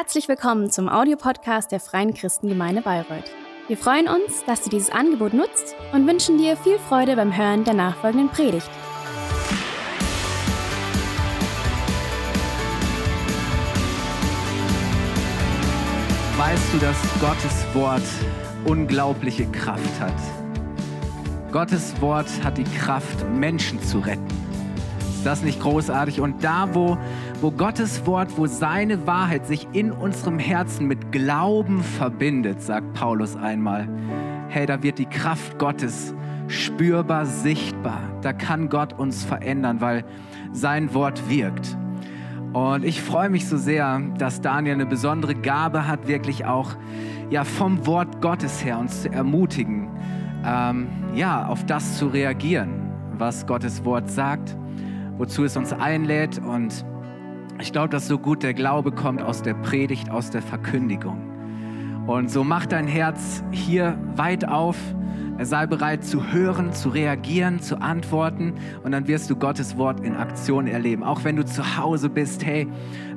Herzlich willkommen zum Audiopodcast der Freien Christengemeinde Bayreuth. Wir freuen uns, dass du dieses Angebot nutzt und wünschen dir viel Freude beim Hören der nachfolgenden Predigt. Weißt du, dass Gottes Wort unglaubliche Kraft hat? Gottes Wort hat die Kraft, Menschen zu retten. Ist das nicht großartig? Und da, wo, wo Gottes Wort, wo seine Wahrheit sich in unserem Herzen mit Glauben verbindet, sagt Paulus einmal, hey, da wird die Kraft Gottes spürbar, sichtbar. Da kann Gott uns verändern, weil sein Wort wirkt. Und ich freue mich so sehr, dass Daniel eine besondere Gabe hat, wirklich auch ja, vom Wort Gottes her uns zu ermutigen, ähm, ja, auf das zu reagieren, was Gottes Wort sagt wozu es uns einlädt. Und ich glaube, dass so gut der Glaube kommt aus der Predigt, aus der Verkündigung. Und so mach dein Herz hier weit auf. Sei bereit zu hören, zu reagieren, zu antworten und dann wirst du Gottes Wort in Aktion erleben. Auch wenn du zu Hause bist, hey,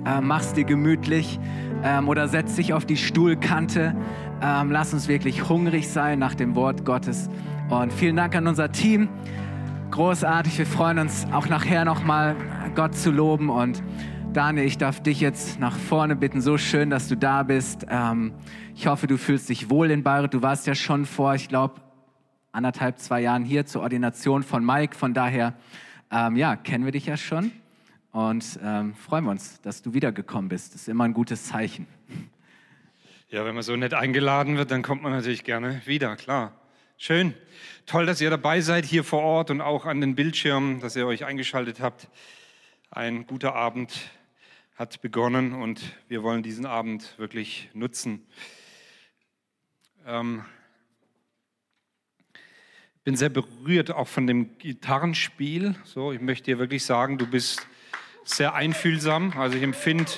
äh, mach's dir gemütlich ähm, oder setz dich auf die Stuhlkante. Ähm, lass uns wirklich hungrig sein nach dem Wort Gottes. Und vielen Dank an unser Team. Großartig, wir freuen uns auch nachher nochmal Gott zu loben und Daniel, ich darf dich jetzt nach vorne bitten. So schön, dass du da bist. Ähm, ich hoffe, du fühlst dich wohl in Bayreuth. Du warst ja schon vor, ich glaube, anderthalb, zwei Jahren hier zur Ordination von Mike. Von daher, ähm, ja, kennen wir dich ja schon und ähm, freuen wir uns, dass du wiedergekommen bist. Das ist immer ein gutes Zeichen. Ja, wenn man so nett eingeladen wird, dann kommt man natürlich gerne wieder, klar. Schön. Toll, dass ihr dabei seid hier vor Ort und auch an den Bildschirmen, dass ihr euch eingeschaltet habt. Ein guter Abend hat begonnen und wir wollen diesen Abend wirklich nutzen. Ähm, bin sehr berührt auch von dem Gitarrenspiel. So, ich möchte dir wirklich sagen, du bist sehr einfühlsam. Also ich empfinde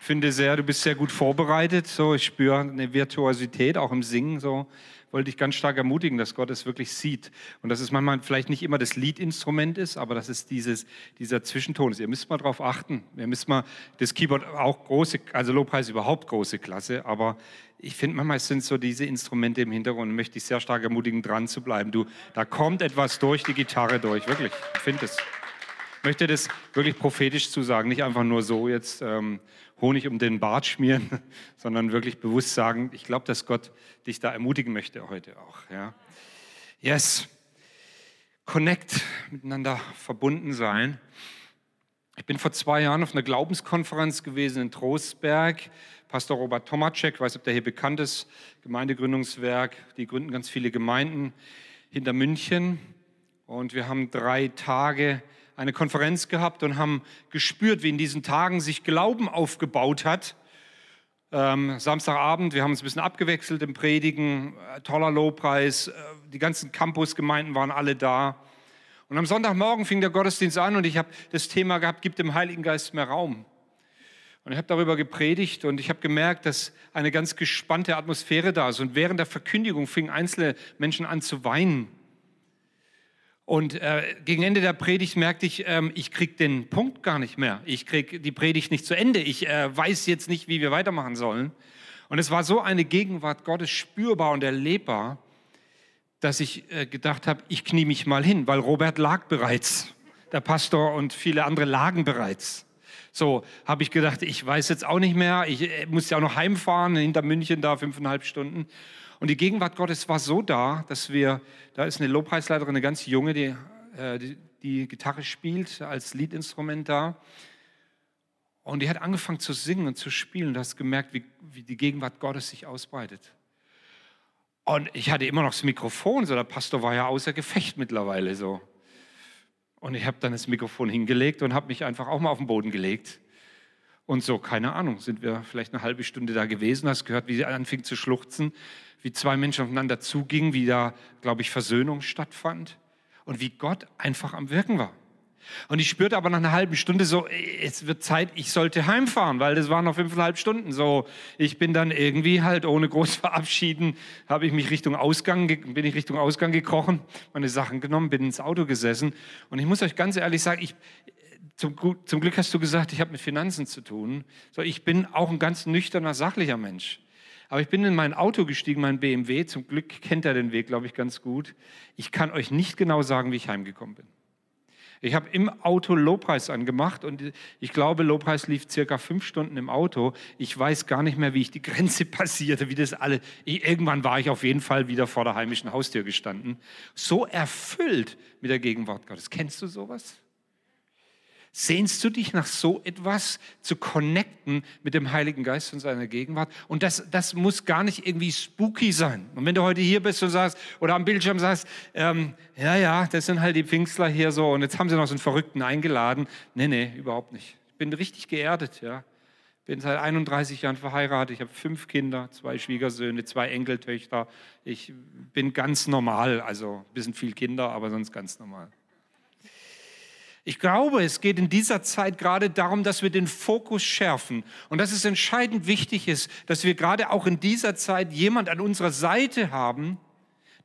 finde sehr, du bist sehr gut vorbereitet. So, ich spüre eine Virtuosität auch im Singen. So, wollte ich ganz stark ermutigen, dass Gott es wirklich sieht. Und dass es manchmal vielleicht nicht immer das Liedinstrument ist, aber dass es dieses, dieser Zwischenton ist. Ihr müsst mal darauf achten. Ihr müsst mal, das Keyboard auch große, also Lobpreis überhaupt große Klasse, aber ich finde manchmal sind so diese Instrumente im Hintergrund, möchte ich sehr stark ermutigen, dran zu bleiben. Du, da kommt etwas durch die Gitarre durch, wirklich. Ich finde es. Ich möchte das wirklich prophetisch zu sagen, nicht einfach nur so jetzt ähm, Honig um den Bart schmieren, sondern wirklich bewusst sagen, ich glaube, dass Gott dich da ermutigen möchte heute auch. Ja. Yes. Connect, miteinander verbunden sein. Ich bin vor zwei Jahren auf einer Glaubenskonferenz gewesen in Trostberg. Pastor Robert Tomacek, weiß, ob der hier bekannt ist, Gemeindegründungswerk. Die gründen ganz viele Gemeinden hinter München. Und wir haben drei Tage eine Konferenz gehabt und haben gespürt, wie in diesen Tagen sich Glauben aufgebaut hat. Ähm, Samstagabend, wir haben uns ein bisschen abgewechselt im Predigen, äh, toller Lobpreis, äh, die ganzen Campusgemeinden waren alle da. Und am Sonntagmorgen fing der Gottesdienst an und ich habe das Thema gehabt, gibt dem Heiligen Geist mehr Raum. Und ich habe darüber gepredigt und ich habe gemerkt, dass eine ganz gespannte Atmosphäre da ist. Und während der Verkündigung fingen einzelne Menschen an zu weinen. Und äh, gegen Ende der Predigt merkte ich, ähm, ich kriege den Punkt gar nicht mehr. Ich kriege die Predigt nicht zu Ende. Ich äh, weiß jetzt nicht, wie wir weitermachen sollen. Und es war so eine Gegenwart Gottes spürbar und erlebbar, dass ich äh, gedacht habe, ich knie mich mal hin, weil Robert lag bereits. Der Pastor und viele andere lagen bereits. So habe ich gedacht, ich weiß jetzt auch nicht mehr. Ich äh, muss ja auch noch heimfahren, hinter München da fünfeinhalb Stunden. Und die Gegenwart Gottes war so da, dass wir, da ist eine Lobpreisleiterin, eine ganz junge, die, äh, die, die Gitarre spielt als Liedinstrument da. Und die hat angefangen zu singen und zu spielen. Du hast gemerkt, wie, wie die Gegenwart Gottes sich ausbreitet. Und ich hatte immer noch das Mikrofon, so der Pastor war ja außer Gefecht mittlerweile so. Und ich habe dann das Mikrofon hingelegt und habe mich einfach auch mal auf den Boden gelegt. Und so, keine Ahnung, sind wir vielleicht eine halbe Stunde da gewesen, hast gehört, wie sie anfing zu schluchzen wie zwei Menschen aufeinander zugingen, wie da, glaube ich, Versöhnung stattfand und wie Gott einfach am Wirken war. Und ich spürte aber nach einer halben Stunde so, es wird Zeit, ich sollte heimfahren, weil das waren noch fünfeinhalb Stunden. So, ich bin dann irgendwie halt ohne groß verabschieden, habe ich mich Richtung Ausgang, bin ich Richtung Ausgang gekrochen, meine Sachen genommen, bin ins Auto gesessen. Und ich muss euch ganz ehrlich sagen, ich, zum, zum Glück hast du gesagt, ich habe mit Finanzen zu tun. So, ich bin auch ein ganz nüchterner, sachlicher Mensch. Aber ich bin in mein Auto gestiegen, mein BMW. Zum Glück kennt er den Weg, glaube ich, ganz gut. Ich kann euch nicht genau sagen, wie ich heimgekommen bin. Ich habe im Auto Lobpreis angemacht und ich glaube, Lobpreis lief circa fünf Stunden im Auto. Ich weiß gar nicht mehr, wie ich die Grenze passierte, wie das alle. Irgendwann war ich auf jeden Fall wieder vor der heimischen Haustür gestanden. So erfüllt mit der Gegenwart Gottes. Kennst du sowas? Sehnst du dich nach so etwas zu connecten mit dem Heiligen Geist und seiner Gegenwart? Und das, das muss gar nicht irgendwie spooky sein. Und wenn du heute hier bist und sagst, oder am Bildschirm sagst, ähm, ja, ja, das sind halt die Pfingstler hier so und jetzt haben sie noch so einen Verrückten eingeladen. Nee, nee, überhaupt nicht. Ich bin richtig geerdet, ja. Bin seit 31 Jahren verheiratet. Ich habe fünf Kinder, zwei Schwiegersöhne, zwei Enkeltöchter. Ich bin ganz normal, also ein bisschen viel Kinder, aber sonst ganz normal. Ich glaube, es geht in dieser Zeit gerade darum, dass wir den Fokus schärfen und dass es entscheidend wichtig ist, dass wir gerade auch in dieser Zeit jemand an unserer Seite haben,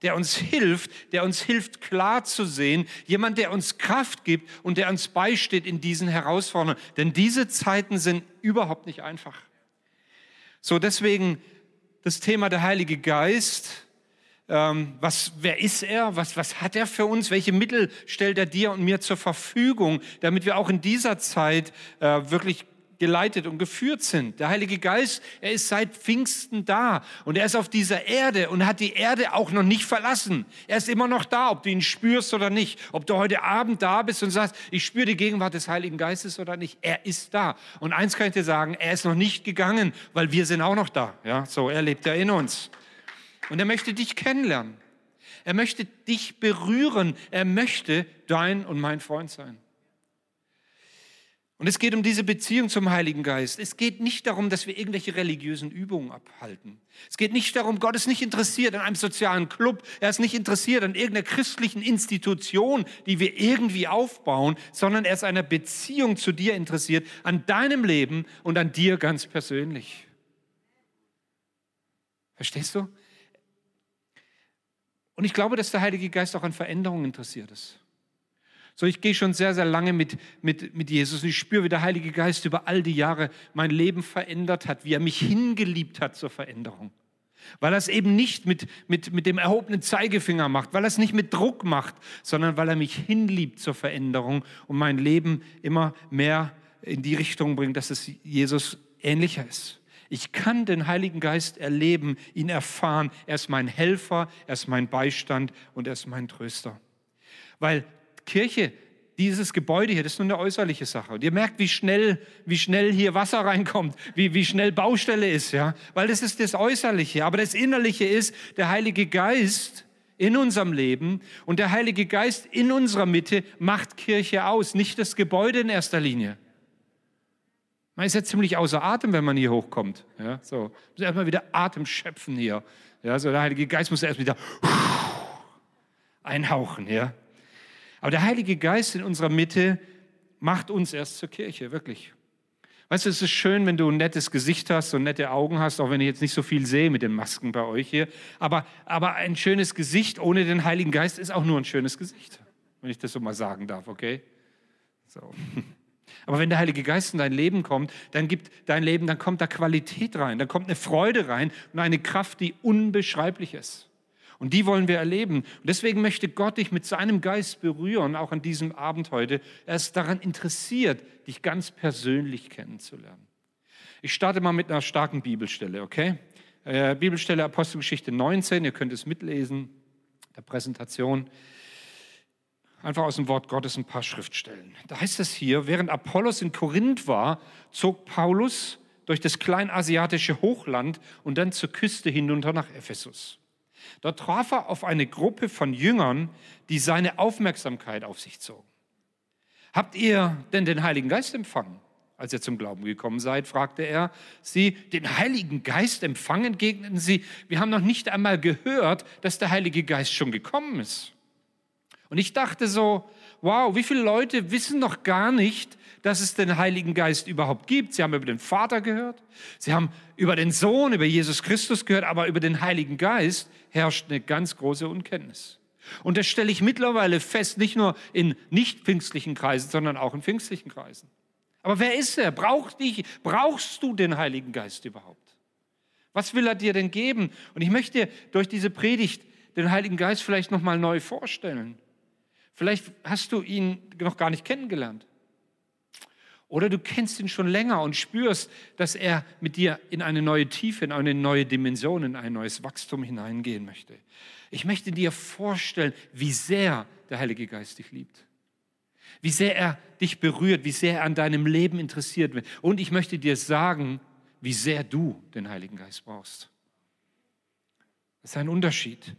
der uns hilft, der uns hilft klar zu sehen, jemand, der uns Kraft gibt und der uns beisteht in diesen Herausforderungen. Denn diese Zeiten sind überhaupt nicht einfach. So, deswegen das Thema der Heilige Geist ähm, was, wer ist er? Was, was hat er für uns? Welche Mittel stellt er dir und mir zur Verfügung, damit wir auch in dieser Zeit äh, wirklich geleitet und geführt sind. Der Heilige Geist, er ist seit Pfingsten da und er ist auf dieser Erde und hat die Erde auch noch nicht verlassen. Er ist immer noch da, ob du ihn spürst oder nicht. Ob du heute Abend da bist und sagst, ich spüre die Gegenwart des Heiligen Geistes oder nicht. Er ist da. Und eins kann ich dir sagen, er ist noch nicht gegangen, weil wir sind auch noch da. Ja, so, er lebt ja in uns. Und er möchte dich kennenlernen. Er möchte dich berühren. Er möchte dein und mein Freund sein. Und es geht um diese Beziehung zum Heiligen Geist. Es geht nicht darum, dass wir irgendwelche religiösen Übungen abhalten. Es geht nicht darum, Gott ist nicht interessiert an einem sozialen Club. Er ist nicht interessiert an irgendeiner christlichen Institution, die wir irgendwie aufbauen, sondern er ist einer Beziehung zu dir interessiert, an deinem Leben und an dir ganz persönlich. Verstehst du? Und ich glaube, dass der Heilige Geist auch an Veränderungen interessiert ist. So, ich gehe schon sehr, sehr lange mit, mit, mit Jesus und ich spüre, wie der Heilige Geist über all die Jahre mein Leben verändert hat, wie er mich hingeliebt hat zur Veränderung. Weil er es eben nicht mit, mit, mit dem erhobenen Zeigefinger macht, weil er es nicht mit Druck macht, sondern weil er mich hinliebt zur Veränderung und mein Leben immer mehr in die Richtung bringt, dass es Jesus ähnlicher ist. Ich kann den Heiligen Geist erleben, ihn erfahren. Er ist mein Helfer, er ist mein Beistand und er ist mein Tröster. Weil Kirche, dieses Gebäude hier, das ist nur eine äußerliche Sache. Und ihr merkt, wie schnell, wie schnell hier Wasser reinkommt, wie, wie schnell Baustelle ist, ja. Weil das ist das Äußerliche. Aber das Innerliche ist der Heilige Geist in unserem Leben. Und der Heilige Geist in unserer Mitte macht Kirche aus, nicht das Gebäude in erster Linie. Man ist ja ziemlich außer Atem, wenn man hier hochkommt. Ja, so. Muss erstmal wieder Atem schöpfen hier. Ja, so der Heilige Geist muss erst wieder einhauchen. Ja. Aber der Heilige Geist in unserer Mitte macht uns erst zur Kirche, wirklich. Weißt du, es ist schön, wenn du ein nettes Gesicht hast und nette Augen hast, auch wenn ich jetzt nicht so viel sehe mit den Masken bei euch hier. Aber, aber ein schönes Gesicht ohne den Heiligen Geist ist auch nur ein schönes Gesicht, wenn ich das so mal sagen darf, okay? So. Aber wenn der Heilige Geist in dein Leben kommt, dann gibt dein Leben, dann kommt da Qualität rein, dann kommt eine Freude rein und eine Kraft, die unbeschreiblich ist. Und die wollen wir erleben. Und deswegen möchte Gott dich mit seinem Geist berühren, auch an diesem Abend heute. Er ist daran interessiert, dich ganz persönlich kennenzulernen. Ich starte mal mit einer starken Bibelstelle, okay? Äh, Bibelstelle Apostelgeschichte 19, ihr könnt es mitlesen, der Präsentation einfach aus dem Wort Gottes ein paar Schriftstellen. Da heißt es hier, während Apollos in Korinth war, zog Paulus durch das kleinasiatische Hochland und dann zur Küste hinunter nach Ephesus. Dort traf er auf eine Gruppe von Jüngern, die seine Aufmerksamkeit auf sich zogen. Habt ihr denn den Heiligen Geist empfangen? Als ihr zum Glauben gekommen seid, fragte er sie, den Heiligen Geist empfangen, entgegneten sie, wir haben noch nicht einmal gehört, dass der Heilige Geist schon gekommen ist. Und ich dachte so, wow, wie viele Leute wissen noch gar nicht, dass es den Heiligen Geist überhaupt gibt. Sie haben über den Vater gehört, sie haben über den Sohn, über Jesus Christus gehört, aber über den Heiligen Geist herrscht eine ganz große Unkenntnis. Und das stelle ich mittlerweile fest, nicht nur in nicht pfingstlichen Kreisen, sondern auch in pfingstlichen Kreisen. Aber wer ist er? Braucht dich, brauchst du den Heiligen Geist überhaupt? Was will er dir denn geben? Und ich möchte durch diese Predigt den Heiligen Geist vielleicht noch mal neu vorstellen. Vielleicht hast du ihn noch gar nicht kennengelernt. Oder du kennst ihn schon länger und spürst, dass er mit dir in eine neue Tiefe, in eine neue Dimension, in ein neues Wachstum hineingehen möchte. Ich möchte dir vorstellen, wie sehr der Heilige Geist dich liebt. Wie sehr er dich berührt, wie sehr er an deinem Leben interessiert wird. Und ich möchte dir sagen, wie sehr du den Heiligen Geist brauchst. Das ist ein Unterschied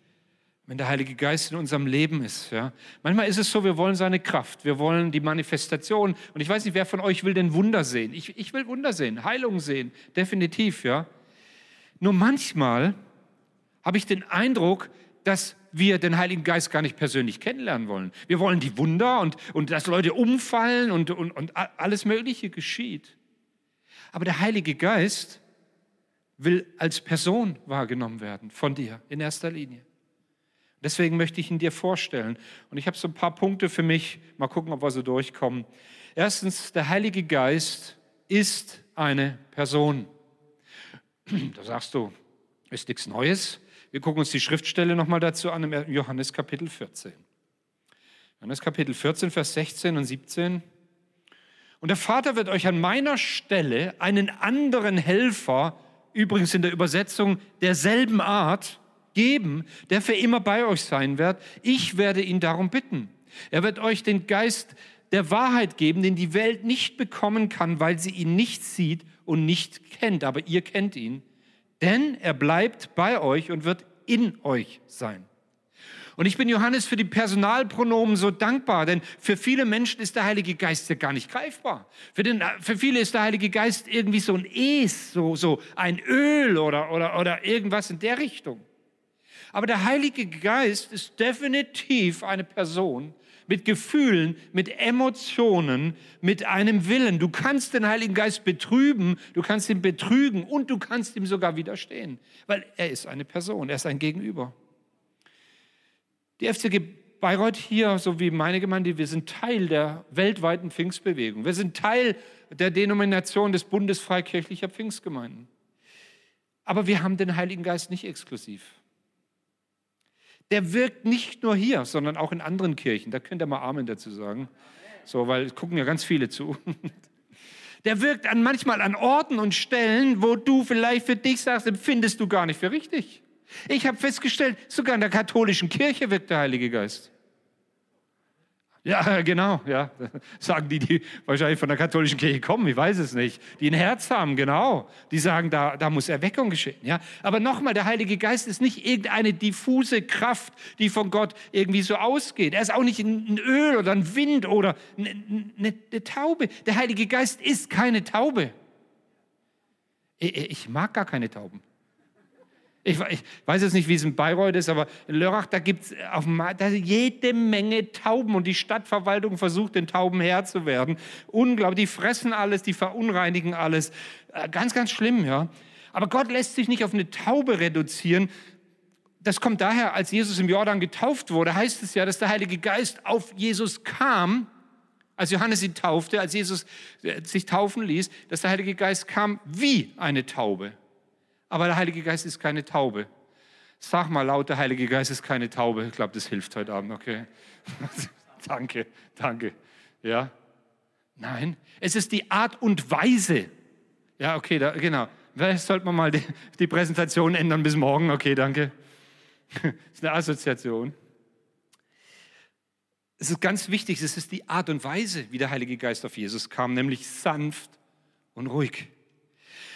wenn der Heilige Geist in unserem Leben ist. Ja. Manchmal ist es so, wir wollen seine Kraft, wir wollen die Manifestation. Und ich weiß nicht, wer von euch will denn Wunder sehen? Ich, ich will Wunder sehen, Heilung sehen, definitiv. Ja. Nur manchmal habe ich den Eindruck, dass wir den Heiligen Geist gar nicht persönlich kennenlernen wollen. Wir wollen die Wunder und, und dass Leute umfallen und, und, und alles Mögliche geschieht. Aber der Heilige Geist will als Person wahrgenommen werden von dir in erster Linie. Deswegen möchte ich ihn dir vorstellen. Und ich habe so ein paar Punkte für mich. Mal gucken, ob wir so durchkommen. Erstens, der Heilige Geist ist eine Person. Da sagst du, ist nichts Neues. Wir gucken uns die Schriftstelle nochmal dazu an, im Johannes Kapitel 14. Johannes Kapitel 14, Vers 16 und 17. Und der Vater wird euch an meiner Stelle einen anderen Helfer, übrigens in der Übersetzung derselben Art, geben, der für immer bei euch sein wird. Ich werde ihn darum bitten. Er wird euch den Geist der Wahrheit geben, den die Welt nicht bekommen kann, weil sie ihn nicht sieht und nicht kennt. Aber ihr kennt ihn, denn er bleibt bei euch und wird in euch sein. Und ich bin Johannes für die Personalpronomen so dankbar, denn für viele Menschen ist der Heilige Geist ja gar nicht greifbar. Für, den, für viele ist der Heilige Geist irgendwie so ein Es, so, so ein Öl oder, oder, oder irgendwas in der Richtung. Aber der Heilige Geist ist definitiv eine Person mit Gefühlen, mit Emotionen, mit einem Willen. Du kannst den Heiligen Geist betrüben, du kannst ihn betrügen und du kannst ihm sogar widerstehen, weil er ist eine Person, er ist ein Gegenüber. Die FCG Bayreuth hier, so wie meine Gemeinde, wir sind Teil der weltweiten Pfingstbewegung. Wir sind Teil der Denomination des Bundes Freikirchlicher Pfingstgemeinden. Aber wir haben den Heiligen Geist nicht exklusiv der wirkt nicht nur hier, sondern auch in anderen Kirchen. Da könnt ihr mal Amen dazu sagen. So, weil gucken ja ganz viele zu. Der wirkt an, manchmal an Orten und Stellen, wo du vielleicht für dich sagst, empfindest du gar nicht für richtig. Ich habe festgestellt, sogar in der katholischen Kirche wirkt der Heilige Geist. Ja, genau, ja. Sagen die, die wahrscheinlich von der katholischen Kirche kommen, ich weiß es nicht. Die ein Herz haben, genau. Die sagen, da, da muss Erweckung geschehen, ja. Aber nochmal, der Heilige Geist ist nicht irgendeine diffuse Kraft, die von Gott irgendwie so ausgeht. Er ist auch nicht ein Öl oder ein Wind oder eine, eine, eine Taube. Der Heilige Geist ist keine Taube. Ich, ich mag gar keine Tauben. Ich, ich, weiß jetzt nicht, wie es in Bayreuth ist, aber in Lörrach, da gibt es Markt jede Menge Tauben und die Stadtverwaltung versucht, den Tauben Herr zu werden. Unglaublich, die fressen alles, die verunreinigen alles. Äh, ganz, ganz schlimm, ja. Aber Gott lässt sich nicht auf eine Taube reduzieren. Das kommt daher, als Jesus im Jordan getauft wurde, heißt es ja, dass der Heilige Geist auf Jesus kam, als Johannes ihn taufte, als Jesus äh, sich taufen ließ, dass der Heilige Geist kam wie eine Taube. Aber der Heilige Geist ist keine Taube. Sag mal laut, der Heilige Geist ist keine Taube. Ich glaube, das hilft heute Abend, okay? danke, danke. Ja? Nein, es ist die Art und Weise. Ja, okay, da, genau. Vielleicht sollte man mal die, die Präsentation ändern bis morgen. Okay, danke. Das ist eine Assoziation. Es ist ganz wichtig, es ist die Art und Weise, wie der Heilige Geist auf Jesus kam, nämlich sanft und ruhig.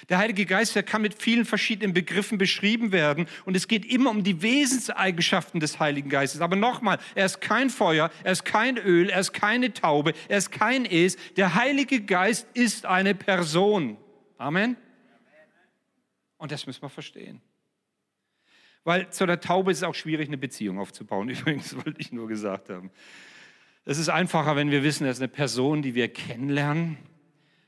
Der Heilige Geist, der kann mit vielen verschiedenen Begriffen beschrieben werden. Und es geht immer um die Wesenseigenschaften des Heiligen Geistes. Aber nochmal, er ist kein Feuer, er ist kein Öl, er ist keine Taube, er ist kein Es. Der Heilige Geist ist eine Person. Amen. Und das müssen wir verstehen. Weil zu der Taube ist es auch schwierig, eine Beziehung aufzubauen. Übrigens wollte ich nur gesagt haben. Es ist einfacher, wenn wir wissen, er ist eine Person, die wir kennenlernen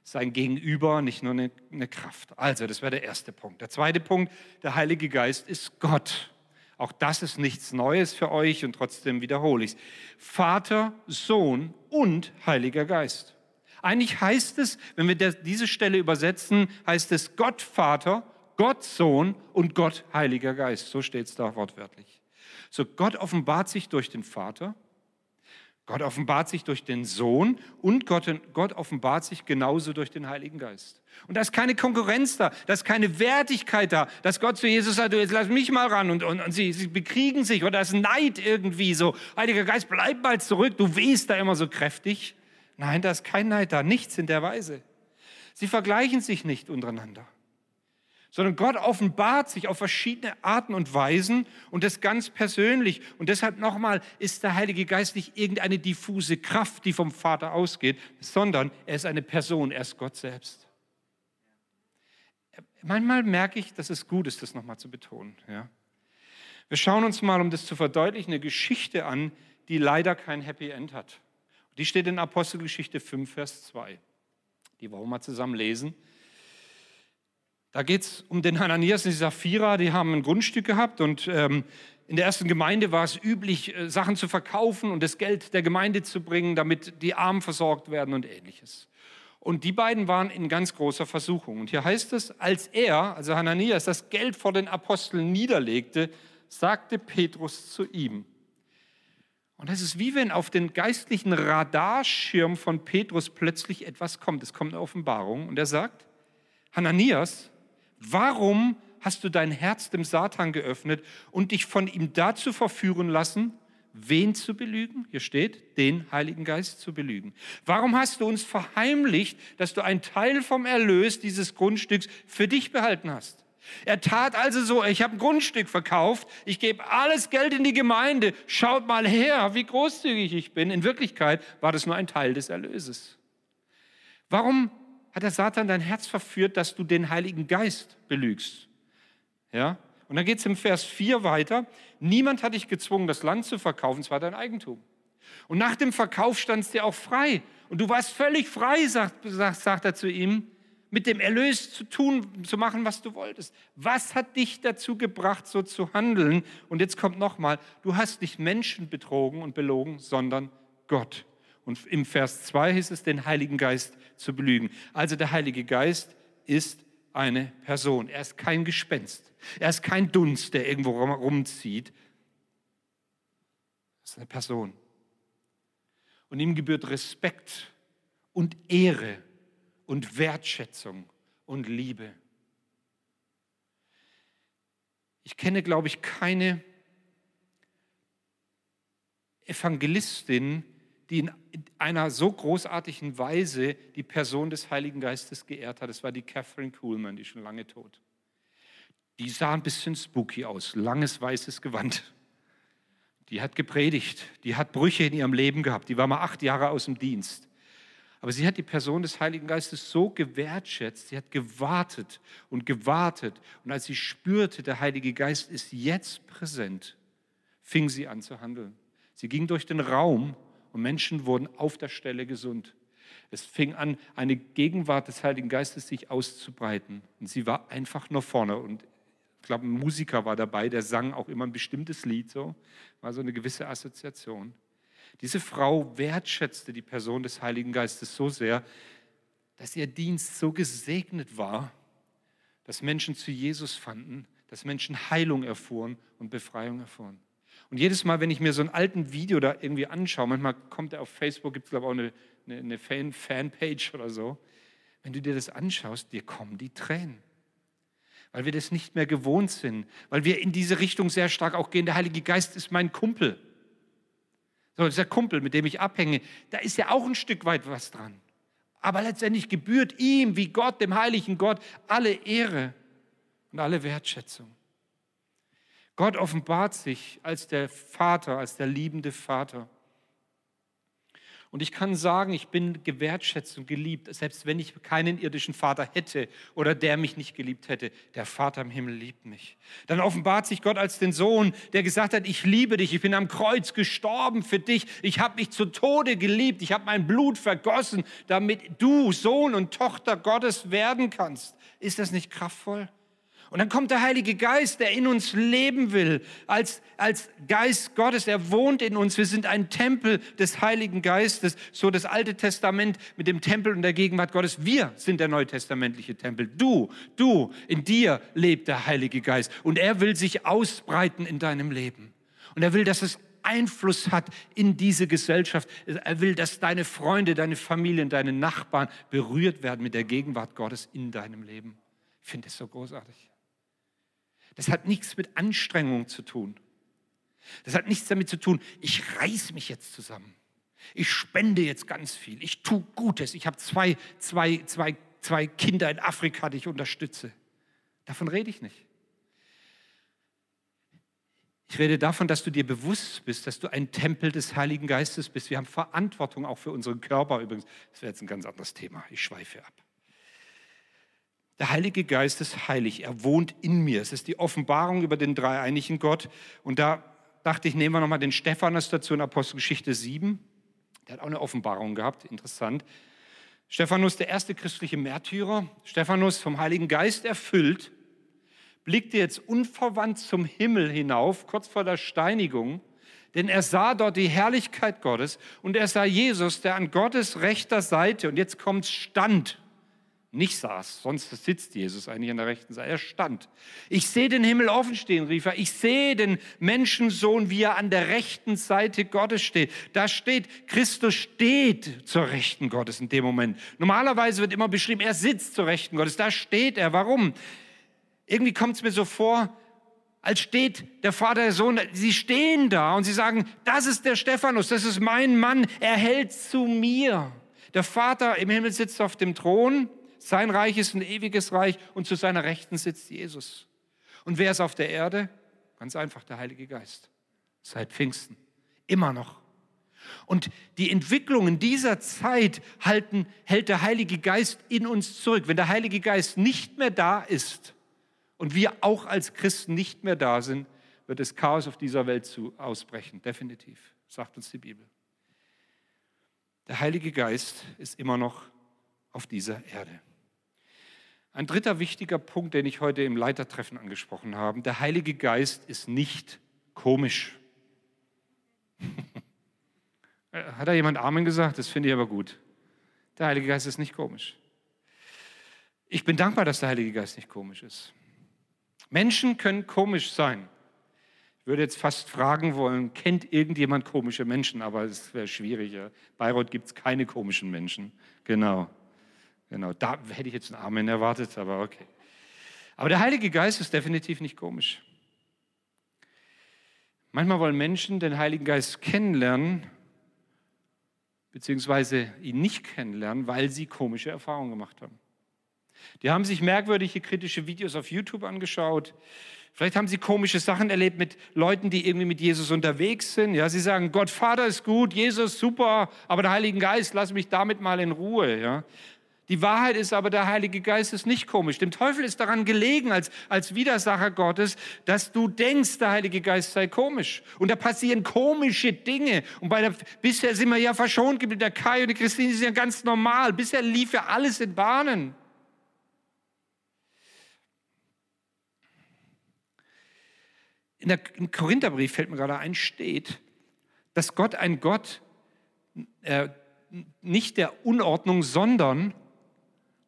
sein Gegenüber, nicht nur eine, eine Kraft. Also, das wäre der erste Punkt. Der zweite Punkt, der Heilige Geist ist Gott. Auch das ist nichts Neues für euch und trotzdem wiederhole ich es. Vater, Sohn und Heiliger Geist. Eigentlich heißt es, wenn wir diese Stelle übersetzen, heißt es Gott Vater, Gott Sohn und Gott Heiliger Geist. So steht es da wortwörtlich. So Gott offenbart sich durch den Vater, Gott offenbart sich durch den Sohn und Gott, Gott offenbart sich genauso durch den Heiligen Geist. Und da ist keine Konkurrenz da, da ist keine Wertigkeit da, dass Gott zu Jesus sagt, jetzt lass mich mal ran und, und, und sie, sie bekriegen sich oder da Neid irgendwie so. Heiliger Geist, bleib mal zurück, du wehst da immer so kräftig. Nein, da ist kein Neid da, nichts in der Weise. Sie vergleichen sich nicht untereinander sondern Gott offenbart sich auf verschiedene Arten und Weisen und das ganz persönlich. Und deshalb nochmal ist der Heilige Geist nicht irgendeine diffuse Kraft, die vom Vater ausgeht, sondern er ist eine Person, er ist Gott selbst. Manchmal merke ich, dass es gut ist, das nochmal zu betonen. Ja. Wir schauen uns mal, um das zu verdeutlichen, eine Geschichte an, die leider kein Happy End hat. Die steht in Apostelgeschichte 5, Vers 2. Die wollen wir mal zusammen lesen. Da geht es um den Hananias und die Sapphira, die haben ein Grundstück gehabt und ähm, in der ersten Gemeinde war es üblich, äh, Sachen zu verkaufen und das Geld der Gemeinde zu bringen, damit die Armen versorgt werden und ähnliches. Und die beiden waren in ganz großer Versuchung. Und hier heißt es, als er, also Hananias, das Geld vor den Aposteln niederlegte, sagte Petrus zu ihm. Und das ist wie wenn auf den geistlichen Radarschirm von Petrus plötzlich etwas kommt. Es kommt eine Offenbarung und er sagt, Hananias, Warum hast du dein Herz dem Satan geöffnet und dich von ihm dazu verführen lassen, wen zu belügen? Hier steht, den Heiligen Geist zu belügen. Warum hast du uns verheimlicht, dass du einen Teil vom Erlös dieses Grundstücks für dich behalten hast? Er tat also so, ich habe ein Grundstück verkauft, ich gebe alles Geld in die Gemeinde, schaut mal her, wie großzügig ich bin. In Wirklichkeit war das nur ein Teil des Erlöses. Warum hat der Satan dein Herz verführt, dass du den Heiligen Geist belügst. Ja? Und dann geht es im Vers 4 weiter. Niemand hat dich gezwungen, das Land zu verkaufen, es war dein Eigentum. Und nach dem Verkauf stand es dir auch frei. Und du warst völlig frei, sagt, sagt, sagt er zu ihm, mit dem Erlös zu tun, zu machen, was du wolltest. Was hat dich dazu gebracht, so zu handeln? Und jetzt kommt nochmal, du hast nicht Menschen betrogen und belogen, sondern Gott. Und im Vers 2 hieß es, den Heiligen Geist zu belügen. Also der Heilige Geist ist eine Person. Er ist kein Gespenst. Er ist kein Dunst, der irgendwo rumzieht. Er ist eine Person. Und ihm gebührt Respekt und Ehre und Wertschätzung und Liebe. Ich kenne, glaube ich, keine Evangelistin, die in einer so großartigen Weise die Person des Heiligen Geistes geehrt hat. Das war die Catherine Kuhlman, die schon lange tot. Die sah ein bisschen spooky aus, langes weißes Gewand. Die hat gepredigt, die hat Brüche in ihrem Leben gehabt, die war mal acht Jahre aus dem Dienst. Aber sie hat die Person des Heiligen Geistes so gewertschätzt, sie hat gewartet und gewartet. Und als sie spürte, der Heilige Geist ist jetzt präsent, fing sie an zu handeln. Sie ging durch den Raum und Menschen wurden auf der Stelle gesund. Es fing an, eine Gegenwart des Heiligen Geistes sich auszubreiten. Und sie war einfach nur vorne. Und ich glaube, ein Musiker war dabei, der sang auch immer ein bestimmtes Lied, so war so eine gewisse Assoziation. Diese Frau wertschätzte die Person des Heiligen Geistes so sehr, dass ihr Dienst so gesegnet war, dass Menschen zu Jesus fanden, dass Menschen Heilung erfuhren und Befreiung erfuhren. Und jedes Mal, wenn ich mir so einen alten Video da irgendwie anschaue, manchmal kommt er auf Facebook, gibt es glaube ich auch eine, eine, eine Fan, Fanpage oder so, wenn du dir das anschaust, dir kommen die Tränen. Weil wir das nicht mehr gewohnt sind, weil wir in diese Richtung sehr stark auch gehen. Der Heilige Geist ist mein Kumpel. So, dieser Kumpel, mit dem ich abhänge, da ist ja auch ein Stück weit was dran. Aber letztendlich gebührt ihm, wie Gott, dem heiligen Gott, alle Ehre und alle Wertschätzung. Gott offenbart sich als der Vater, als der liebende Vater. Und ich kann sagen, ich bin gewertschätzt und geliebt, selbst wenn ich keinen irdischen Vater hätte oder der mich nicht geliebt hätte. Der Vater im Himmel liebt mich. Dann offenbart sich Gott als den Sohn, der gesagt hat, ich liebe dich, ich bin am Kreuz gestorben für dich, ich habe mich zu Tode geliebt, ich habe mein Blut vergossen, damit du Sohn und Tochter Gottes werden kannst. Ist das nicht kraftvoll? Und dann kommt der Heilige Geist, der in uns leben will, als, als Geist Gottes. Er wohnt in uns. Wir sind ein Tempel des Heiligen Geistes. So das Alte Testament mit dem Tempel und der Gegenwart Gottes. Wir sind der neutestamentliche Tempel. Du, du, in dir lebt der Heilige Geist. Und er will sich ausbreiten in deinem Leben. Und er will, dass es Einfluss hat in diese Gesellschaft. Er will, dass deine Freunde, deine Familien, deine Nachbarn berührt werden mit der Gegenwart Gottes in deinem Leben. Ich finde es so großartig. Das hat nichts mit Anstrengung zu tun. Das hat nichts damit zu tun, ich reiß mich jetzt zusammen. Ich spende jetzt ganz viel. Ich tue Gutes. Ich habe zwei, zwei, zwei, zwei Kinder in Afrika, die ich unterstütze. Davon rede ich nicht. Ich rede davon, dass du dir bewusst bist, dass du ein Tempel des Heiligen Geistes bist. Wir haben Verantwortung auch für unseren Körper übrigens. Das wäre jetzt ein ganz anderes Thema. Ich schweife ab. Der Heilige Geist ist heilig, er wohnt in mir. Es ist die Offenbarung über den dreieinigen Gott. Und da dachte ich, nehmen wir nochmal den Stephanus dazu in Apostelgeschichte 7. Der hat auch eine Offenbarung gehabt, interessant. Stephanus, der erste christliche Märtyrer, Stephanus vom Heiligen Geist erfüllt, blickte jetzt unverwandt zum Himmel hinauf, kurz vor der Steinigung, denn er sah dort die Herrlichkeit Gottes und er sah Jesus, der an Gottes rechter Seite, und jetzt kommt stand, nicht saß, sonst sitzt Jesus eigentlich an der rechten Seite. Er stand. Ich sehe den Himmel offen stehen, rief er. Ich sehe den Menschensohn, wie er an der rechten Seite Gottes steht. Da steht, Christus steht zur rechten Gottes in dem Moment. Normalerweise wird immer beschrieben, er sitzt zur rechten Gottes. Da steht er. Warum? Irgendwie kommt es mir so vor, als steht der Vater, der Sohn, sie stehen da und sie sagen, das ist der Stephanus, das ist mein Mann, er hält zu mir. Der Vater im Himmel sitzt auf dem Thron sein Reich ist ein ewiges Reich und zu seiner Rechten sitzt Jesus. Und wer ist auf der Erde? Ganz einfach der Heilige Geist. Seit Pfingsten. Immer noch. Und die Entwicklungen dieser Zeit halten, hält der Heilige Geist in uns zurück. Wenn der Heilige Geist nicht mehr da ist und wir auch als Christen nicht mehr da sind, wird das Chaos auf dieser Welt zu ausbrechen. Definitiv, sagt uns die Bibel. Der Heilige Geist ist immer noch auf dieser Erde. Ein dritter wichtiger Punkt, den ich heute im Leitertreffen angesprochen habe, der Heilige Geist ist nicht komisch. Hat da jemand Amen gesagt? Das finde ich aber gut. Der Heilige Geist ist nicht komisch. Ich bin dankbar, dass der Heilige Geist nicht komisch ist. Menschen können komisch sein. Ich würde jetzt fast fragen wollen, kennt irgendjemand komische Menschen? Aber es wäre schwieriger. Bayreuth gibt es keine komischen Menschen. Genau. Genau, da hätte ich jetzt einen Amen erwartet, aber okay. Aber der Heilige Geist ist definitiv nicht komisch. Manchmal wollen Menschen den Heiligen Geist kennenlernen, beziehungsweise ihn nicht kennenlernen, weil sie komische Erfahrungen gemacht haben. Die haben sich merkwürdige kritische Videos auf YouTube angeschaut. Vielleicht haben sie komische Sachen erlebt mit Leuten, die irgendwie mit Jesus unterwegs sind. Ja, sie sagen, Gott Vater ist gut, Jesus super, aber der Heilige Geist, lass mich damit mal in Ruhe. Ja. Die Wahrheit ist aber, der Heilige Geist ist nicht komisch. Dem Teufel ist daran gelegen, als, als Widersacher Gottes, dass du denkst, der Heilige Geist sei komisch. Und da passieren komische Dinge. Und bei der, bisher sind wir ja verschont geblieben. Der Kai und die Christine sind ja ganz normal. Bisher lief ja alles in Bahnen. In der, Im Korintherbrief fällt mir gerade ein, steht, dass Gott ein Gott äh, nicht der Unordnung, sondern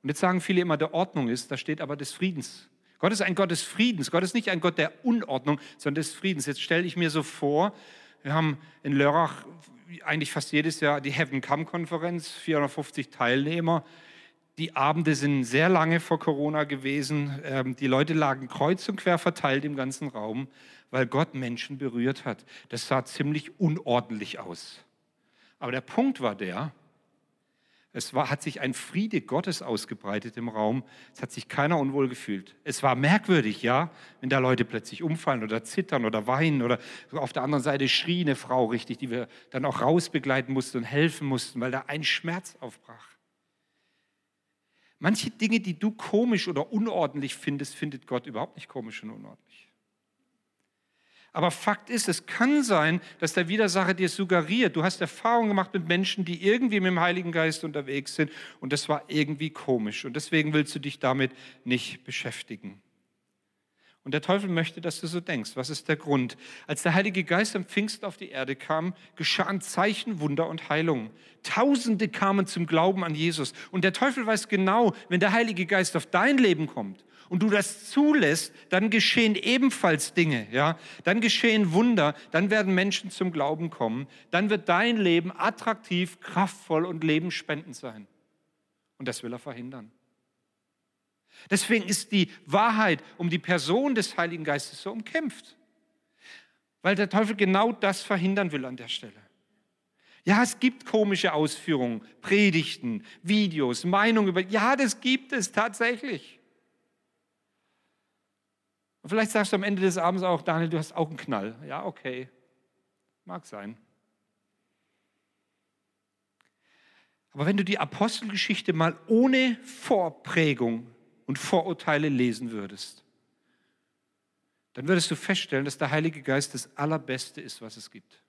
und jetzt sagen viele immer, der Ordnung ist, da steht aber des Friedens. Gott ist ein Gott des Friedens. Gott ist nicht ein Gott der Unordnung, sondern des Friedens. Jetzt stelle ich mir so vor, wir haben in Lörrach eigentlich fast jedes Jahr die Heaven Come Konferenz, 450 Teilnehmer. Die Abende sind sehr lange vor Corona gewesen. Ähm, die Leute lagen kreuz und quer verteilt im ganzen Raum, weil Gott Menschen berührt hat. Das sah ziemlich unordentlich aus. Aber der Punkt war der, es war, hat sich ein Friede Gottes ausgebreitet im Raum. Es hat sich keiner unwohl gefühlt. Es war merkwürdig, ja, wenn da Leute plötzlich umfallen oder zittern oder weinen oder auf der anderen Seite schrie eine Frau richtig, die wir dann auch rausbegleiten mussten und helfen mussten, weil da ein Schmerz aufbrach. Manche Dinge, die du komisch oder unordentlich findest, findet Gott überhaupt nicht komisch und unordentlich. Aber Fakt ist, es kann sein, dass der Widersacher dir suggeriert, du hast Erfahrungen gemacht mit Menschen, die irgendwie mit dem Heiligen Geist unterwegs sind und das war irgendwie komisch und deswegen willst du dich damit nicht beschäftigen. Und der Teufel möchte, dass du so denkst. Was ist der Grund? Als der Heilige Geist am Pfingst auf die Erde kam, geschahen Zeichen, Wunder und Heilungen. Tausende kamen zum Glauben an Jesus. Und der Teufel weiß genau, wenn der Heilige Geist auf dein Leben kommt und du das zulässt, dann geschehen ebenfalls Dinge, ja? Dann geschehen Wunder, dann werden Menschen zum Glauben kommen, dann wird dein Leben attraktiv, kraftvoll und lebensspendend sein. Und das will er verhindern. Deswegen ist die Wahrheit um die Person des Heiligen Geistes so umkämpft. Weil der Teufel genau das verhindern will an der Stelle. Ja, es gibt komische Ausführungen, Predigten, Videos, Meinungen über. Ja, das gibt es tatsächlich. Und vielleicht sagst du am Ende des Abends auch, Daniel, du hast auch einen Knall. Ja, okay. Mag sein. Aber wenn du die Apostelgeschichte mal ohne Vorprägung und Vorurteile lesen würdest, dann würdest du feststellen, dass der Heilige Geist das Allerbeste ist, was es gibt.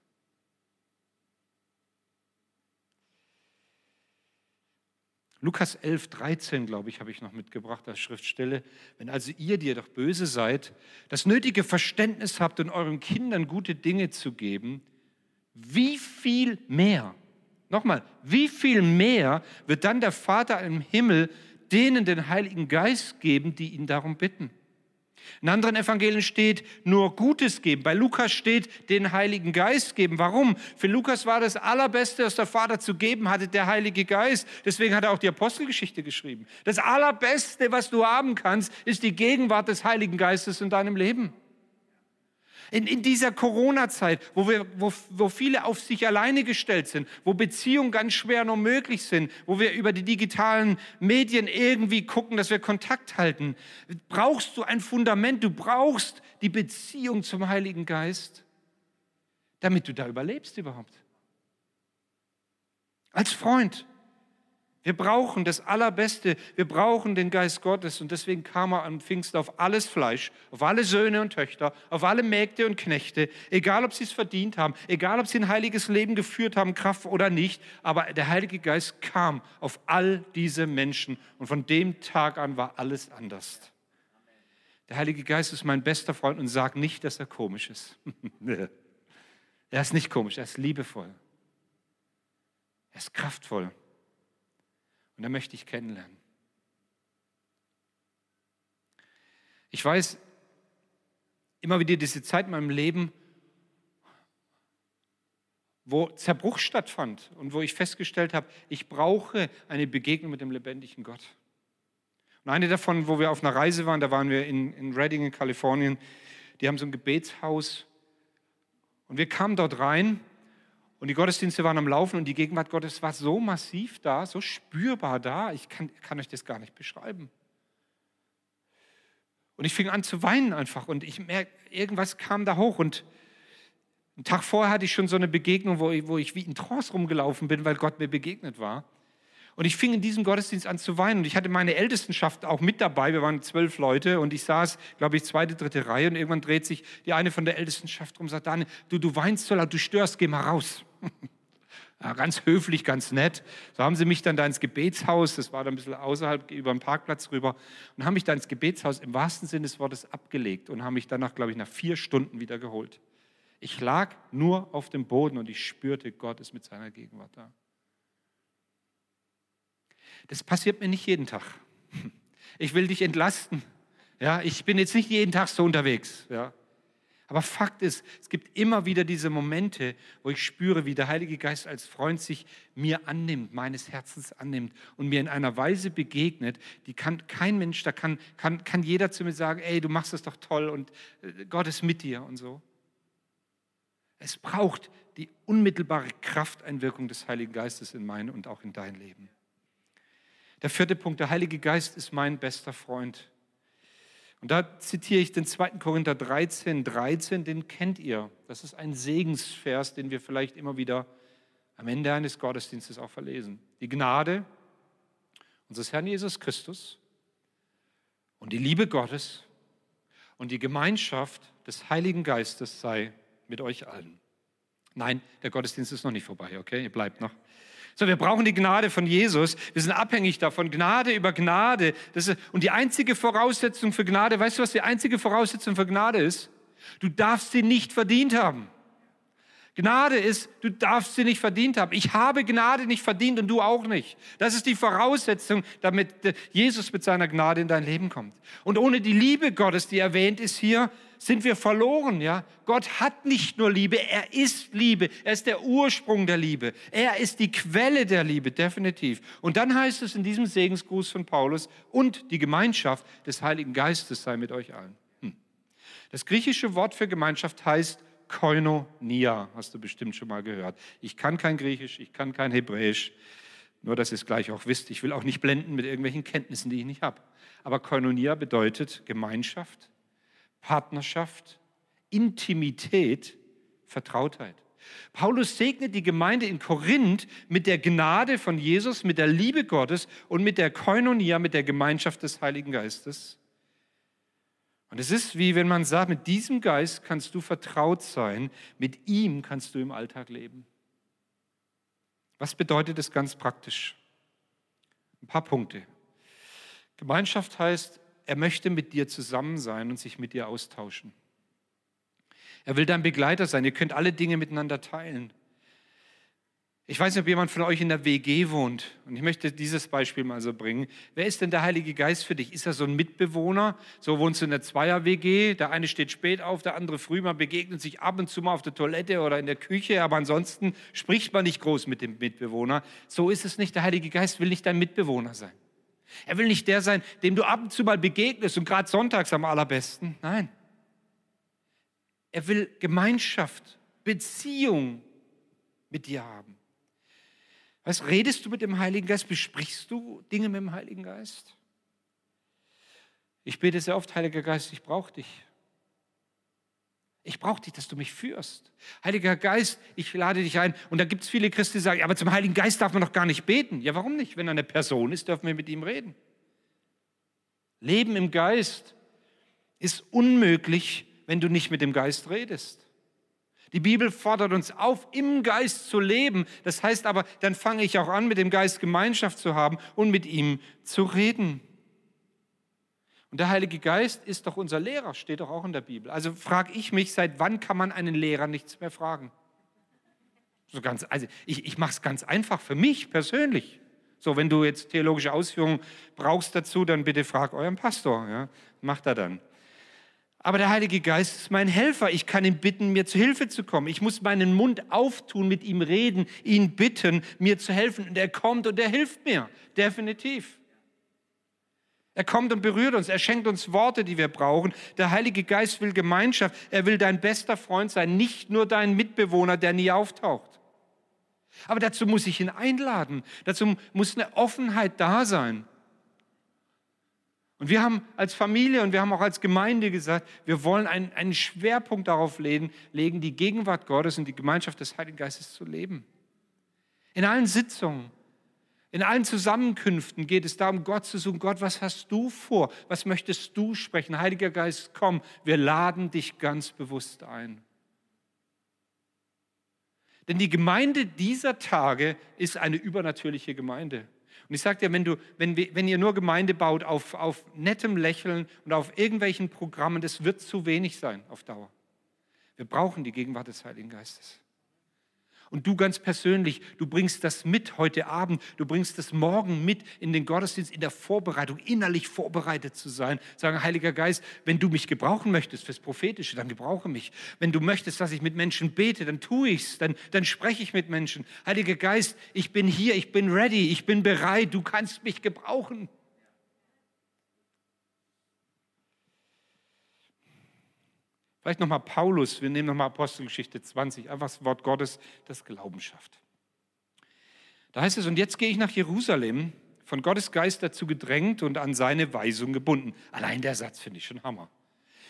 Lukas 11, 13, glaube ich, habe ich noch mitgebracht als Schriftstelle. Wenn also ihr, die ihr doch böse seid, das nötige Verständnis habt, um euren Kindern gute Dinge zu geben, wie viel mehr, nochmal, wie viel mehr wird dann der Vater im Himmel denen den Heiligen Geist geben, die ihn darum bitten. In anderen Evangelien steht nur Gutes geben. Bei Lukas steht den Heiligen Geist geben. Warum? Für Lukas war das Allerbeste, was der Vater zu geben hatte, der Heilige Geist. Deswegen hat er auch die Apostelgeschichte geschrieben. Das Allerbeste, was du haben kannst, ist die Gegenwart des Heiligen Geistes in deinem Leben. In, in dieser Corona-Zeit, wo, wo, wo viele auf sich alleine gestellt sind, wo Beziehungen ganz schwer noch möglich sind, wo wir über die digitalen Medien irgendwie gucken, dass wir Kontakt halten, brauchst du ein Fundament, du brauchst die Beziehung zum Heiligen Geist, damit du da überlebst überhaupt. Als Freund. Wir brauchen das Allerbeste. Wir brauchen den Geist Gottes. Und deswegen kam er am Pfingst auf alles Fleisch, auf alle Söhne und Töchter, auf alle Mägde und Knechte, egal ob sie es verdient haben, egal ob sie ein heiliges Leben geführt haben, Kraft oder nicht. Aber der Heilige Geist kam auf all diese Menschen. Und von dem Tag an war alles anders. Der Heilige Geist ist mein bester Freund und sagt nicht, dass er komisch ist. er ist nicht komisch, er ist liebevoll. Er ist kraftvoll. Und da möchte ich kennenlernen. Ich weiß immer wieder diese Zeit in meinem Leben, wo Zerbruch stattfand und wo ich festgestellt habe, ich brauche eine Begegnung mit dem lebendigen Gott. Und eine davon, wo wir auf einer Reise waren, da waren wir in, in Redding in Kalifornien, die haben so ein Gebetshaus und wir kamen dort rein und die Gottesdienste waren am Laufen und die Gegenwart Gottes war so massiv da, so spürbar da. Ich kann, kann euch das gar nicht beschreiben. Und ich fing an zu weinen einfach und ich merke, irgendwas kam da hoch. Und einen Tag vorher hatte ich schon so eine Begegnung, wo ich, wo ich wie in Trance rumgelaufen bin, weil Gott mir begegnet war. Und ich fing in diesem Gottesdienst an zu weinen. Und ich hatte meine Ältestenschaft auch mit dabei. Wir waren zwölf Leute und ich saß, glaube ich, zweite, dritte Reihe. Und irgendwann dreht sich die eine von der Ältestenschaft rum und sagt, Daniel, du, du weinst so laut, du störst, geh mal raus. Ja, ganz höflich, ganz nett. So haben sie mich dann da ins Gebetshaus, das war dann ein bisschen außerhalb, über den Parkplatz rüber, und haben mich da ins Gebetshaus im wahrsten Sinne des Wortes abgelegt und haben mich danach, glaube ich, nach vier Stunden wieder geholt. Ich lag nur auf dem Boden und ich spürte, Gott ist mit seiner Gegenwart da. Das passiert mir nicht jeden Tag. Ich will dich entlasten. Ja, ich bin jetzt nicht jeden Tag so unterwegs. Ja. Aber Fakt ist, es gibt immer wieder diese Momente, wo ich spüre, wie der Heilige Geist als Freund sich mir annimmt, meines Herzens annimmt und mir in einer Weise begegnet, die kann kein Mensch, da kann, kann, kann jeder zu mir sagen, ey, du machst das doch toll und äh, Gott ist mit dir und so. Es braucht die unmittelbare Krafteinwirkung des Heiligen Geistes in mein und auch in dein Leben. Der vierte Punkt, der Heilige Geist ist mein bester Freund. Und da zitiere ich den 2. Korinther 13, 13, den kennt ihr. Das ist ein Segensvers, den wir vielleicht immer wieder am Ende eines Gottesdienstes auch verlesen. Die Gnade unseres Herrn Jesus Christus und die Liebe Gottes und die Gemeinschaft des Heiligen Geistes sei mit euch allen. Nein, der Gottesdienst ist noch nicht vorbei, okay? Ihr bleibt noch. So, wir brauchen die Gnade von Jesus. Wir sind abhängig davon. Gnade über Gnade. Das ist, und die einzige Voraussetzung für Gnade, weißt du, was die einzige Voraussetzung für Gnade ist? Du darfst sie nicht verdient haben. Gnade ist, du darfst sie nicht verdient haben. Ich habe Gnade nicht verdient und du auch nicht. Das ist die Voraussetzung, damit Jesus mit seiner Gnade in dein Leben kommt. Und ohne die Liebe Gottes, die erwähnt ist hier, sind wir verloren, ja? Gott hat nicht nur Liebe, er ist Liebe. Er ist der Ursprung der Liebe. Er ist die Quelle der Liebe, definitiv. Und dann heißt es in diesem Segensgruß von Paulus, und die Gemeinschaft des Heiligen Geistes sei mit euch allen. Hm. Das griechische Wort für Gemeinschaft heißt Koinonia, hast du bestimmt schon mal gehört. Ich kann kein Griechisch, ich kann kein Hebräisch, nur dass ihr es gleich auch wisst. Ich will auch nicht blenden mit irgendwelchen Kenntnissen, die ich nicht habe. Aber Koinonia bedeutet Gemeinschaft, Partnerschaft, Intimität, Vertrautheit. Paulus segnet die Gemeinde in Korinth mit der Gnade von Jesus, mit der Liebe Gottes und mit der Koinonia, mit der Gemeinschaft des Heiligen Geistes. Und es ist wie wenn man sagt, mit diesem Geist kannst du vertraut sein, mit ihm kannst du im Alltag leben. Was bedeutet das ganz praktisch? Ein paar Punkte. Gemeinschaft heißt, er möchte mit dir zusammen sein und sich mit dir austauschen. Er will dein Begleiter sein. Ihr könnt alle Dinge miteinander teilen. Ich weiß nicht, ob jemand von euch in der WG wohnt. Und ich möchte dieses Beispiel mal so bringen. Wer ist denn der Heilige Geist für dich? Ist er so ein Mitbewohner? So wohnst du in der Zweier-WG. Der eine steht spät auf, der andere früh. Man begegnet sich ab und zu mal auf der Toilette oder in der Küche. Aber ansonsten spricht man nicht groß mit dem Mitbewohner. So ist es nicht. Der Heilige Geist will nicht dein Mitbewohner sein. Er will nicht der sein, dem du ab und zu mal begegnest und gerade sonntags am allerbesten. Nein. Er will Gemeinschaft, Beziehung mit dir haben. Was redest du mit dem Heiligen Geist? Besprichst du Dinge mit dem Heiligen Geist? Ich bete sehr oft, Heiliger Geist, ich brauche dich. Ich brauche dich, dass du mich führst. Heiliger Geist, ich lade dich ein. Und da gibt es viele Christen, die sagen, aber zum Heiligen Geist darf man doch gar nicht beten. Ja, warum nicht? Wenn er eine Person ist, dürfen wir mit ihm reden. Leben im Geist ist unmöglich, wenn du nicht mit dem Geist redest. Die Bibel fordert uns auf, im Geist zu leben. Das heißt aber, dann fange ich auch an, mit dem Geist Gemeinschaft zu haben und mit ihm zu reden. Und der Heilige Geist ist doch unser Lehrer, steht doch auch in der Bibel. Also frage ich mich, seit wann kann man einen Lehrer nichts mehr fragen? So ganz, also ich, ich mache es ganz einfach für mich persönlich. So, wenn du jetzt theologische Ausführungen brauchst dazu, dann bitte frag euren Pastor. Ja? Macht er dann. Aber der Heilige Geist ist mein Helfer. Ich kann ihn bitten, mir zu Hilfe zu kommen. Ich muss meinen Mund auftun, mit ihm reden, ihn bitten, mir zu helfen. Und er kommt und er hilft mir. Definitiv. Er kommt und berührt uns. Er schenkt uns Worte, die wir brauchen. Der Heilige Geist will Gemeinschaft. Er will dein bester Freund sein, nicht nur dein Mitbewohner, der nie auftaucht. Aber dazu muss ich ihn einladen. Dazu muss eine Offenheit da sein. Und wir haben als Familie und wir haben auch als Gemeinde gesagt, wir wollen einen, einen Schwerpunkt darauf legen, legen, die Gegenwart Gottes und die Gemeinschaft des Heiligen Geistes zu leben. In allen Sitzungen, in allen Zusammenkünften geht es darum, Gott zu suchen. Gott, was hast du vor? Was möchtest du sprechen? Heiliger Geist, komm, wir laden dich ganz bewusst ein. Denn die Gemeinde dieser Tage ist eine übernatürliche Gemeinde. Und ich sage dir, wenn, du, wenn, wenn ihr nur Gemeinde baut auf, auf nettem Lächeln und auf irgendwelchen Programmen, das wird zu wenig sein auf Dauer. Wir brauchen die Gegenwart des Heiligen Geistes. Und du ganz persönlich, du bringst das mit heute Abend, du bringst das morgen mit in den Gottesdienst, in der Vorbereitung, innerlich vorbereitet zu sein. Sagen, Heiliger Geist, wenn du mich gebrauchen möchtest fürs Prophetische, dann gebrauche mich. Wenn du möchtest, dass ich mit Menschen bete, dann tue ich's, dann, dann spreche ich mit Menschen. Heiliger Geist, ich bin hier, ich bin ready, ich bin bereit, du kannst mich gebrauchen. Vielleicht nochmal Paulus, wir nehmen nochmal Apostelgeschichte 20, einfach das Wort Gottes, das Glauben schafft. Da heißt es, und jetzt gehe ich nach Jerusalem, von Gottes Geist dazu gedrängt und an seine Weisung gebunden. Allein der Satz finde ich schon Hammer.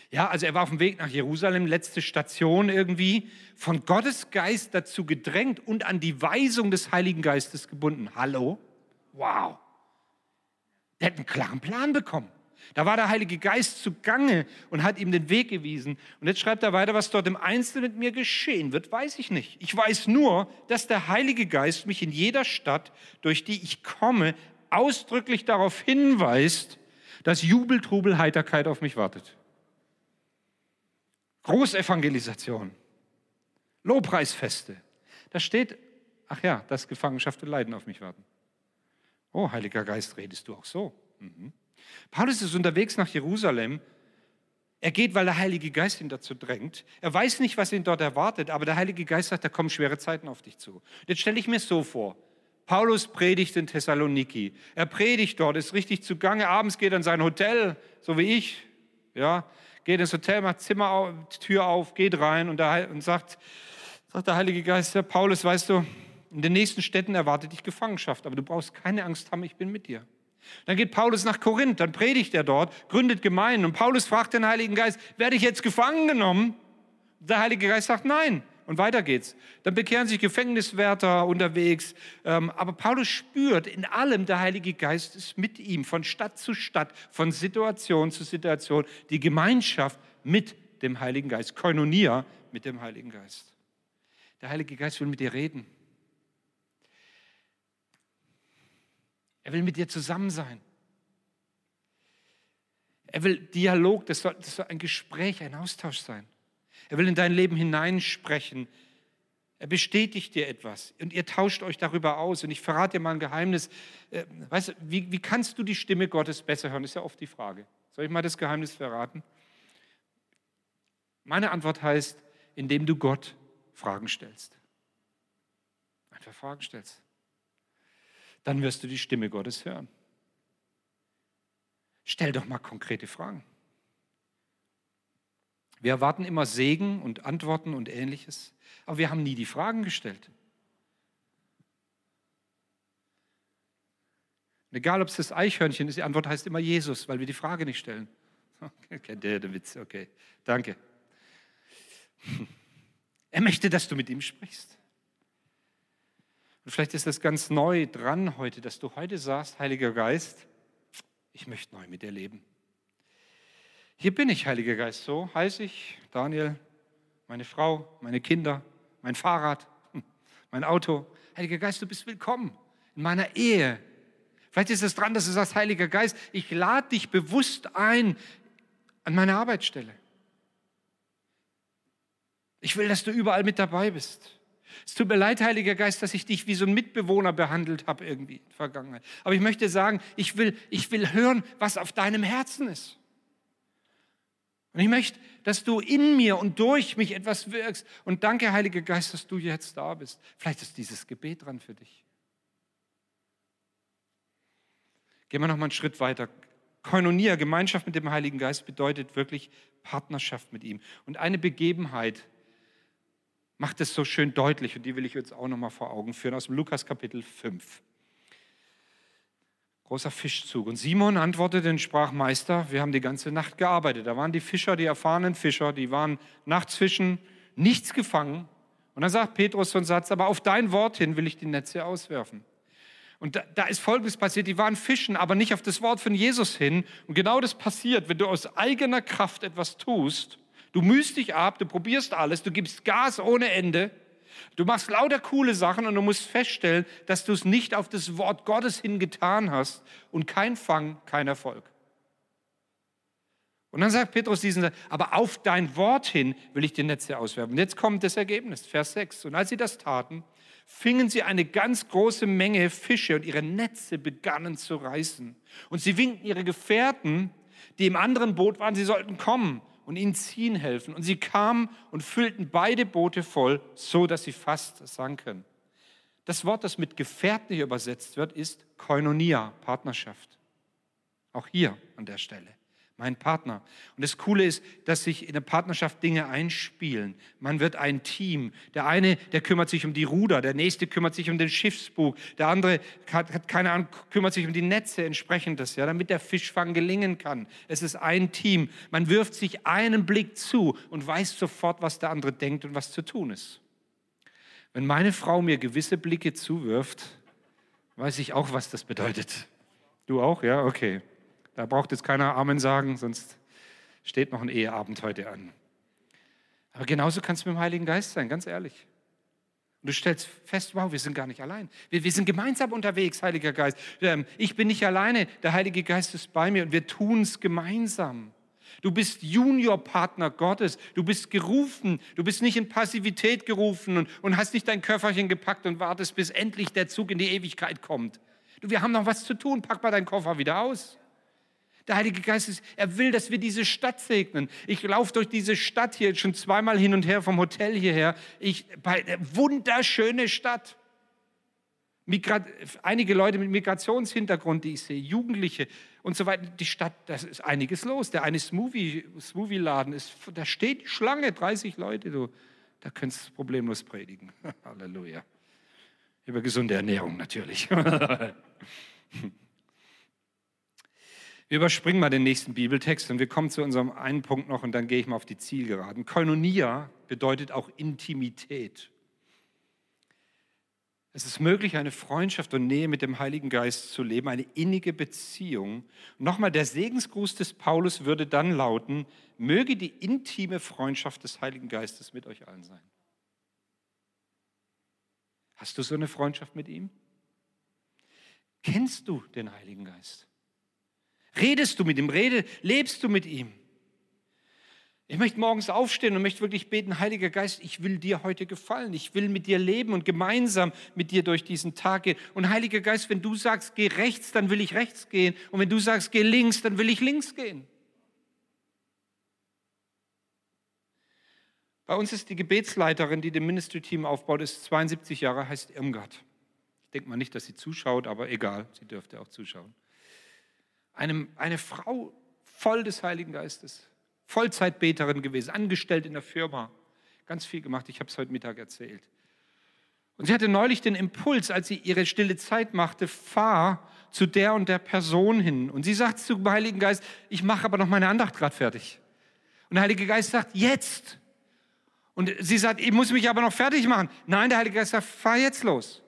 Ja, also er war auf dem Weg nach Jerusalem, letzte Station irgendwie, von Gottes Geist dazu gedrängt und an die Weisung des Heiligen Geistes gebunden. Hallo? Wow. Der hat einen klaren Plan bekommen. Da war der Heilige Geist zugange und hat ihm den Weg gewiesen. Und jetzt schreibt er weiter, was dort im Einzelnen mit mir geschehen wird, weiß ich nicht. Ich weiß nur, dass der Heilige Geist mich in jeder Stadt, durch die ich komme, ausdrücklich darauf hinweist, dass Jubel, Trubel, Heiterkeit auf mich wartet. Großevangelisation, Lobpreisfeste. Da steht, ach ja, dass Gefangenschaft und Leiden auf mich warten. Oh, Heiliger Geist, redest du auch so? Mhm. Paulus ist unterwegs nach Jerusalem. Er geht, weil der Heilige Geist ihn dazu drängt. Er weiß nicht, was ihn dort erwartet, aber der Heilige Geist sagt, da kommen schwere Zeiten auf dich zu. Jetzt stelle ich mir so vor. Paulus predigt in Thessaloniki. Er predigt dort, ist richtig zugange. Abends geht er in sein Hotel, so wie ich. Ja, geht ins Hotel, macht Zimmer Tür auf, geht rein und, der, und sagt, sagt der Heilige Geist, Herr Paulus, weißt du, in den nächsten Städten erwartet dich Gefangenschaft, aber du brauchst keine Angst haben, ich bin mit dir. Dann geht Paulus nach Korinth, dann predigt er dort, gründet Gemeinden und Paulus fragt den Heiligen Geist, werde ich jetzt gefangen genommen? Der Heilige Geist sagt nein. Und weiter geht's. Dann bekehren sich Gefängniswärter unterwegs. Ähm, aber Paulus spürt in allem, der Heilige Geist ist mit ihm, von Stadt zu Stadt, von Situation zu Situation. Die Gemeinschaft mit dem Heiligen Geist, Koinonia mit dem Heiligen Geist. Der Heilige Geist will mit dir reden. Er will mit dir zusammen sein. Er will Dialog, das soll, das soll ein Gespräch, ein Austausch sein. Er will in dein Leben hineinsprechen. Er bestätigt dir etwas und ihr tauscht euch darüber aus. Und ich verrate dir mal ein Geheimnis. Äh, weißt du, wie, wie kannst du die Stimme Gottes besser hören? Ist ja oft die Frage. Soll ich mal das Geheimnis verraten? Meine Antwort heißt, indem du Gott Fragen stellst. Einfach Fragen stellst dann wirst du die Stimme Gottes hören. Stell doch mal konkrete Fragen. Wir erwarten immer Segen und Antworten und ähnliches, aber wir haben nie die Fragen gestellt. Und egal, ob es das Eichhörnchen ist, die Antwort heißt immer Jesus, weil wir die Frage nicht stellen. Kennt ihr den Witz? Okay, danke. Er möchte, dass du mit ihm sprichst. Und vielleicht ist das ganz neu dran heute, dass du heute sagst, Heiliger Geist, ich möchte neu mit dir leben. Hier bin ich, Heiliger Geist, so heiße ich, Daniel, meine Frau, meine Kinder, mein Fahrrad, mein Auto. Heiliger Geist, du bist willkommen in meiner Ehe. Vielleicht ist es dran, dass du sagst, Heiliger Geist, ich lade dich bewusst ein an meine Arbeitsstelle. Ich will, dass du überall mit dabei bist. Es tut mir leid, Heiliger Geist, dass ich dich wie so ein Mitbewohner behandelt habe irgendwie in der Vergangenheit. Aber ich möchte sagen, ich will, ich will hören, was auf deinem Herzen ist. Und ich möchte, dass du in mir und durch mich etwas wirkst. Und danke, Heiliger Geist, dass du jetzt da bist. Vielleicht ist dieses Gebet dran für dich. Gehen wir noch mal einen Schritt weiter. Koinonia, Gemeinschaft mit dem Heiligen Geist, bedeutet wirklich Partnerschaft mit ihm. Und eine Begebenheit, macht es so schön deutlich und die will ich jetzt auch noch mal vor Augen führen aus dem Lukas Kapitel 5. Großer Fischzug. Und Simon antwortete und sprach, Meister, wir haben die ganze Nacht gearbeitet. Da waren die Fischer, die erfahrenen Fischer, die waren nachts fischen, nichts gefangen. Und dann sagt Petrus so einen Satz, aber auf dein Wort hin will ich die Netze auswerfen. Und da, da, ist Folgendes passiert, die waren fischen, aber nicht auf das Wort von Jesus hin. Und genau das passiert, wenn du aus eigener Kraft etwas tust Du mühst dich ab, du probierst alles, du gibst Gas ohne Ende. Du machst lauter coole Sachen und du musst feststellen, dass du es nicht auf das Wort Gottes hin getan hast und kein Fang, kein Erfolg. Und dann sagt Petrus diesen, aber auf dein Wort hin will ich die Netze auswerfen. Und jetzt kommt das Ergebnis, Vers 6. Und als sie das taten, fingen sie eine ganz große Menge Fische und ihre Netze begannen zu reißen. Und sie winkten ihre Gefährten, die im anderen Boot waren, sie sollten kommen und ihnen ziehen helfen. Und sie kamen und füllten beide Boote voll, so dass sie fast sanken. Das Wort, das mit Gefährten hier übersetzt wird, ist Koinonia, Partnerschaft. Auch hier an der Stelle mein Partner. Und das Coole ist, dass sich in der Partnerschaft Dinge einspielen. Man wird ein Team. Der eine, der kümmert sich um die Ruder, der nächste kümmert sich um den Schiffsbug, der andere hat, hat keine Ahnung, kümmert sich um die Netze entsprechendes, ja, damit der Fischfang gelingen kann. Es ist ein Team. Man wirft sich einen Blick zu und weiß sofort, was der andere denkt und was zu tun ist. Wenn meine Frau mir gewisse Blicke zuwirft, weiß ich auch, was das bedeutet. Du auch? Ja, okay. Da braucht jetzt keiner Amen sagen, sonst steht noch ein Eheabend heute an. Aber genauso kann es mit dem Heiligen Geist sein, ganz ehrlich. Und du stellst fest, wow, wir sind gar nicht allein. Wir, wir sind gemeinsam unterwegs, Heiliger Geist. Ähm, ich bin nicht alleine, der Heilige Geist ist bei mir und wir tun es gemeinsam. Du bist Juniorpartner Gottes. Du bist gerufen. Du bist nicht in Passivität gerufen und, und hast nicht dein Köfferchen gepackt und wartest, bis endlich der Zug in die Ewigkeit kommt. Du, wir haben noch was zu tun. Pack mal deinen Koffer wieder aus. Der Heilige Geist ist, er will, dass wir diese Stadt segnen. Ich laufe durch diese Stadt hier schon zweimal hin und her vom Hotel hierher. Ich, bei, wunderschöne Stadt. Migrat, einige Leute mit Migrationshintergrund, die ich sehe, Jugendliche und so weiter. Die Stadt, da ist einiges los. Der eine Smoothie-Laden, Smoothie da steht Schlange, 30 Leute, du, da könntest du problemlos predigen. Halleluja. Über gesunde Ernährung natürlich. Wir überspringen mal den nächsten Bibeltext und wir kommen zu unserem einen Punkt noch und dann gehe ich mal auf die Zielgeraden. Koinonia bedeutet auch Intimität. Es ist möglich, eine Freundschaft und Nähe mit dem Heiligen Geist zu leben, eine innige Beziehung. Nochmal, der Segensgruß des Paulus würde dann lauten, möge die intime Freundschaft des Heiligen Geistes mit euch allen sein. Hast du so eine Freundschaft mit ihm? Kennst du den Heiligen Geist? Redest du mit ihm? Rede, lebst du mit ihm? Ich möchte morgens aufstehen und möchte wirklich beten, Heiliger Geist, ich will dir heute gefallen. Ich will mit dir leben und gemeinsam mit dir durch diesen Tag gehen. Und Heiliger Geist, wenn du sagst, geh rechts, dann will ich rechts gehen. Und wenn du sagst, geh links, dann will ich links gehen. Bei uns ist die Gebetsleiterin, die dem Ministry-Team aufbaut, ist 72 Jahre, heißt Irmgard. Ich denke mal nicht, dass sie zuschaut, aber egal, sie dürfte auch zuschauen. Eine, eine Frau voll des Heiligen Geistes, Vollzeitbeterin gewesen, angestellt in der Firma, ganz viel gemacht. Ich habe es heute Mittag erzählt. Und sie hatte neulich den Impuls, als sie ihre stille Zeit machte, fahr zu der und der Person hin. Und sie sagt zum Heiligen Geist, ich mache aber noch meine Andacht gerade fertig. Und der Heilige Geist sagt, jetzt. Und sie sagt, ich muss mich aber noch fertig machen. Nein, der Heilige Geist sagt, fahr jetzt los.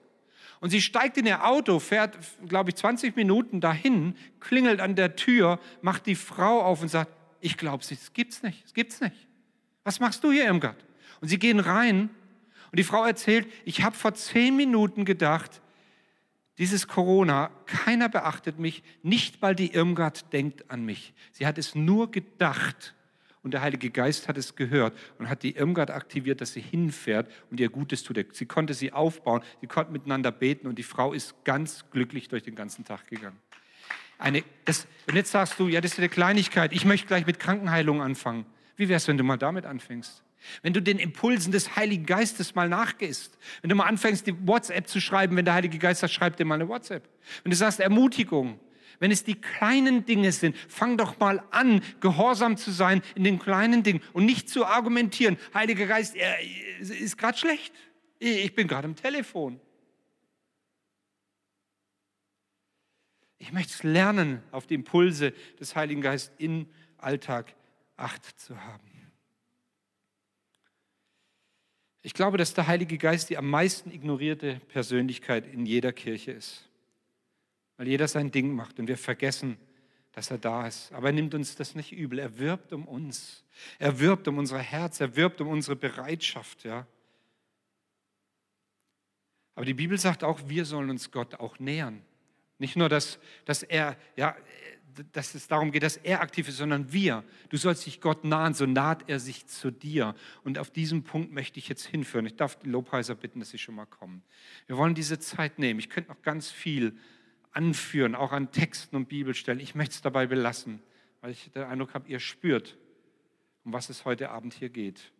Und sie steigt in ihr Auto, fährt, glaube ich, 20 Minuten dahin, klingelt an der Tür, macht die Frau auf und sagt, ich glaube, es gibt's nicht, es gibt's nicht. Was machst du hier, Irmgard? Und sie gehen rein und die Frau erzählt, ich habe vor zehn Minuten gedacht, dieses Corona, keiner beachtet mich, nicht mal die Irmgard denkt an mich. Sie hat es nur gedacht und der Heilige Geist hat es gehört und hat die Irmgard aktiviert, dass sie hinfährt und ihr Gutes tut. Sie konnte sie aufbauen, sie konnten miteinander beten und die Frau ist ganz glücklich durch den ganzen Tag gegangen. Eine, das, und jetzt sagst du, ja, das ist eine Kleinigkeit, ich möchte gleich mit Krankenheilung anfangen. Wie wäre es, wenn du mal damit anfängst? Wenn du den Impulsen des Heiligen Geistes mal nachgehst, wenn du mal anfängst, die WhatsApp zu schreiben, wenn der Heilige Geist sagt, schreib dir mal eine WhatsApp. Wenn du sagst Ermutigung, wenn es die kleinen Dinge sind, fang doch mal an, gehorsam zu sein in den kleinen Dingen und nicht zu argumentieren. Heiliger Geist, er ist gerade schlecht. Ich bin gerade am Telefon. Ich möchte lernen, auf die Impulse des Heiligen Geistes im Alltag Acht zu haben. Ich glaube, dass der Heilige Geist die am meisten ignorierte Persönlichkeit in jeder Kirche ist weil jeder sein Ding macht und wir vergessen, dass er da ist. Aber er nimmt uns das nicht übel. Er wirbt um uns. Er wirbt um unser Herz. Er wirbt um unsere Bereitschaft. Ja. Aber die Bibel sagt auch, wir sollen uns Gott auch nähern. Nicht nur, dass, dass, er, ja, dass es darum geht, dass er aktiv ist, sondern wir. Du sollst dich Gott nahen, so naht er sich zu dir. Und auf diesen Punkt möchte ich jetzt hinführen. Ich darf die Lobpreiser bitten, dass sie schon mal kommen. Wir wollen diese Zeit nehmen. Ich könnte noch ganz viel anführen, auch an Texten und Bibelstellen. Ich möchte es dabei belassen, weil ich den Eindruck habe, ihr spürt, um was es heute Abend hier geht.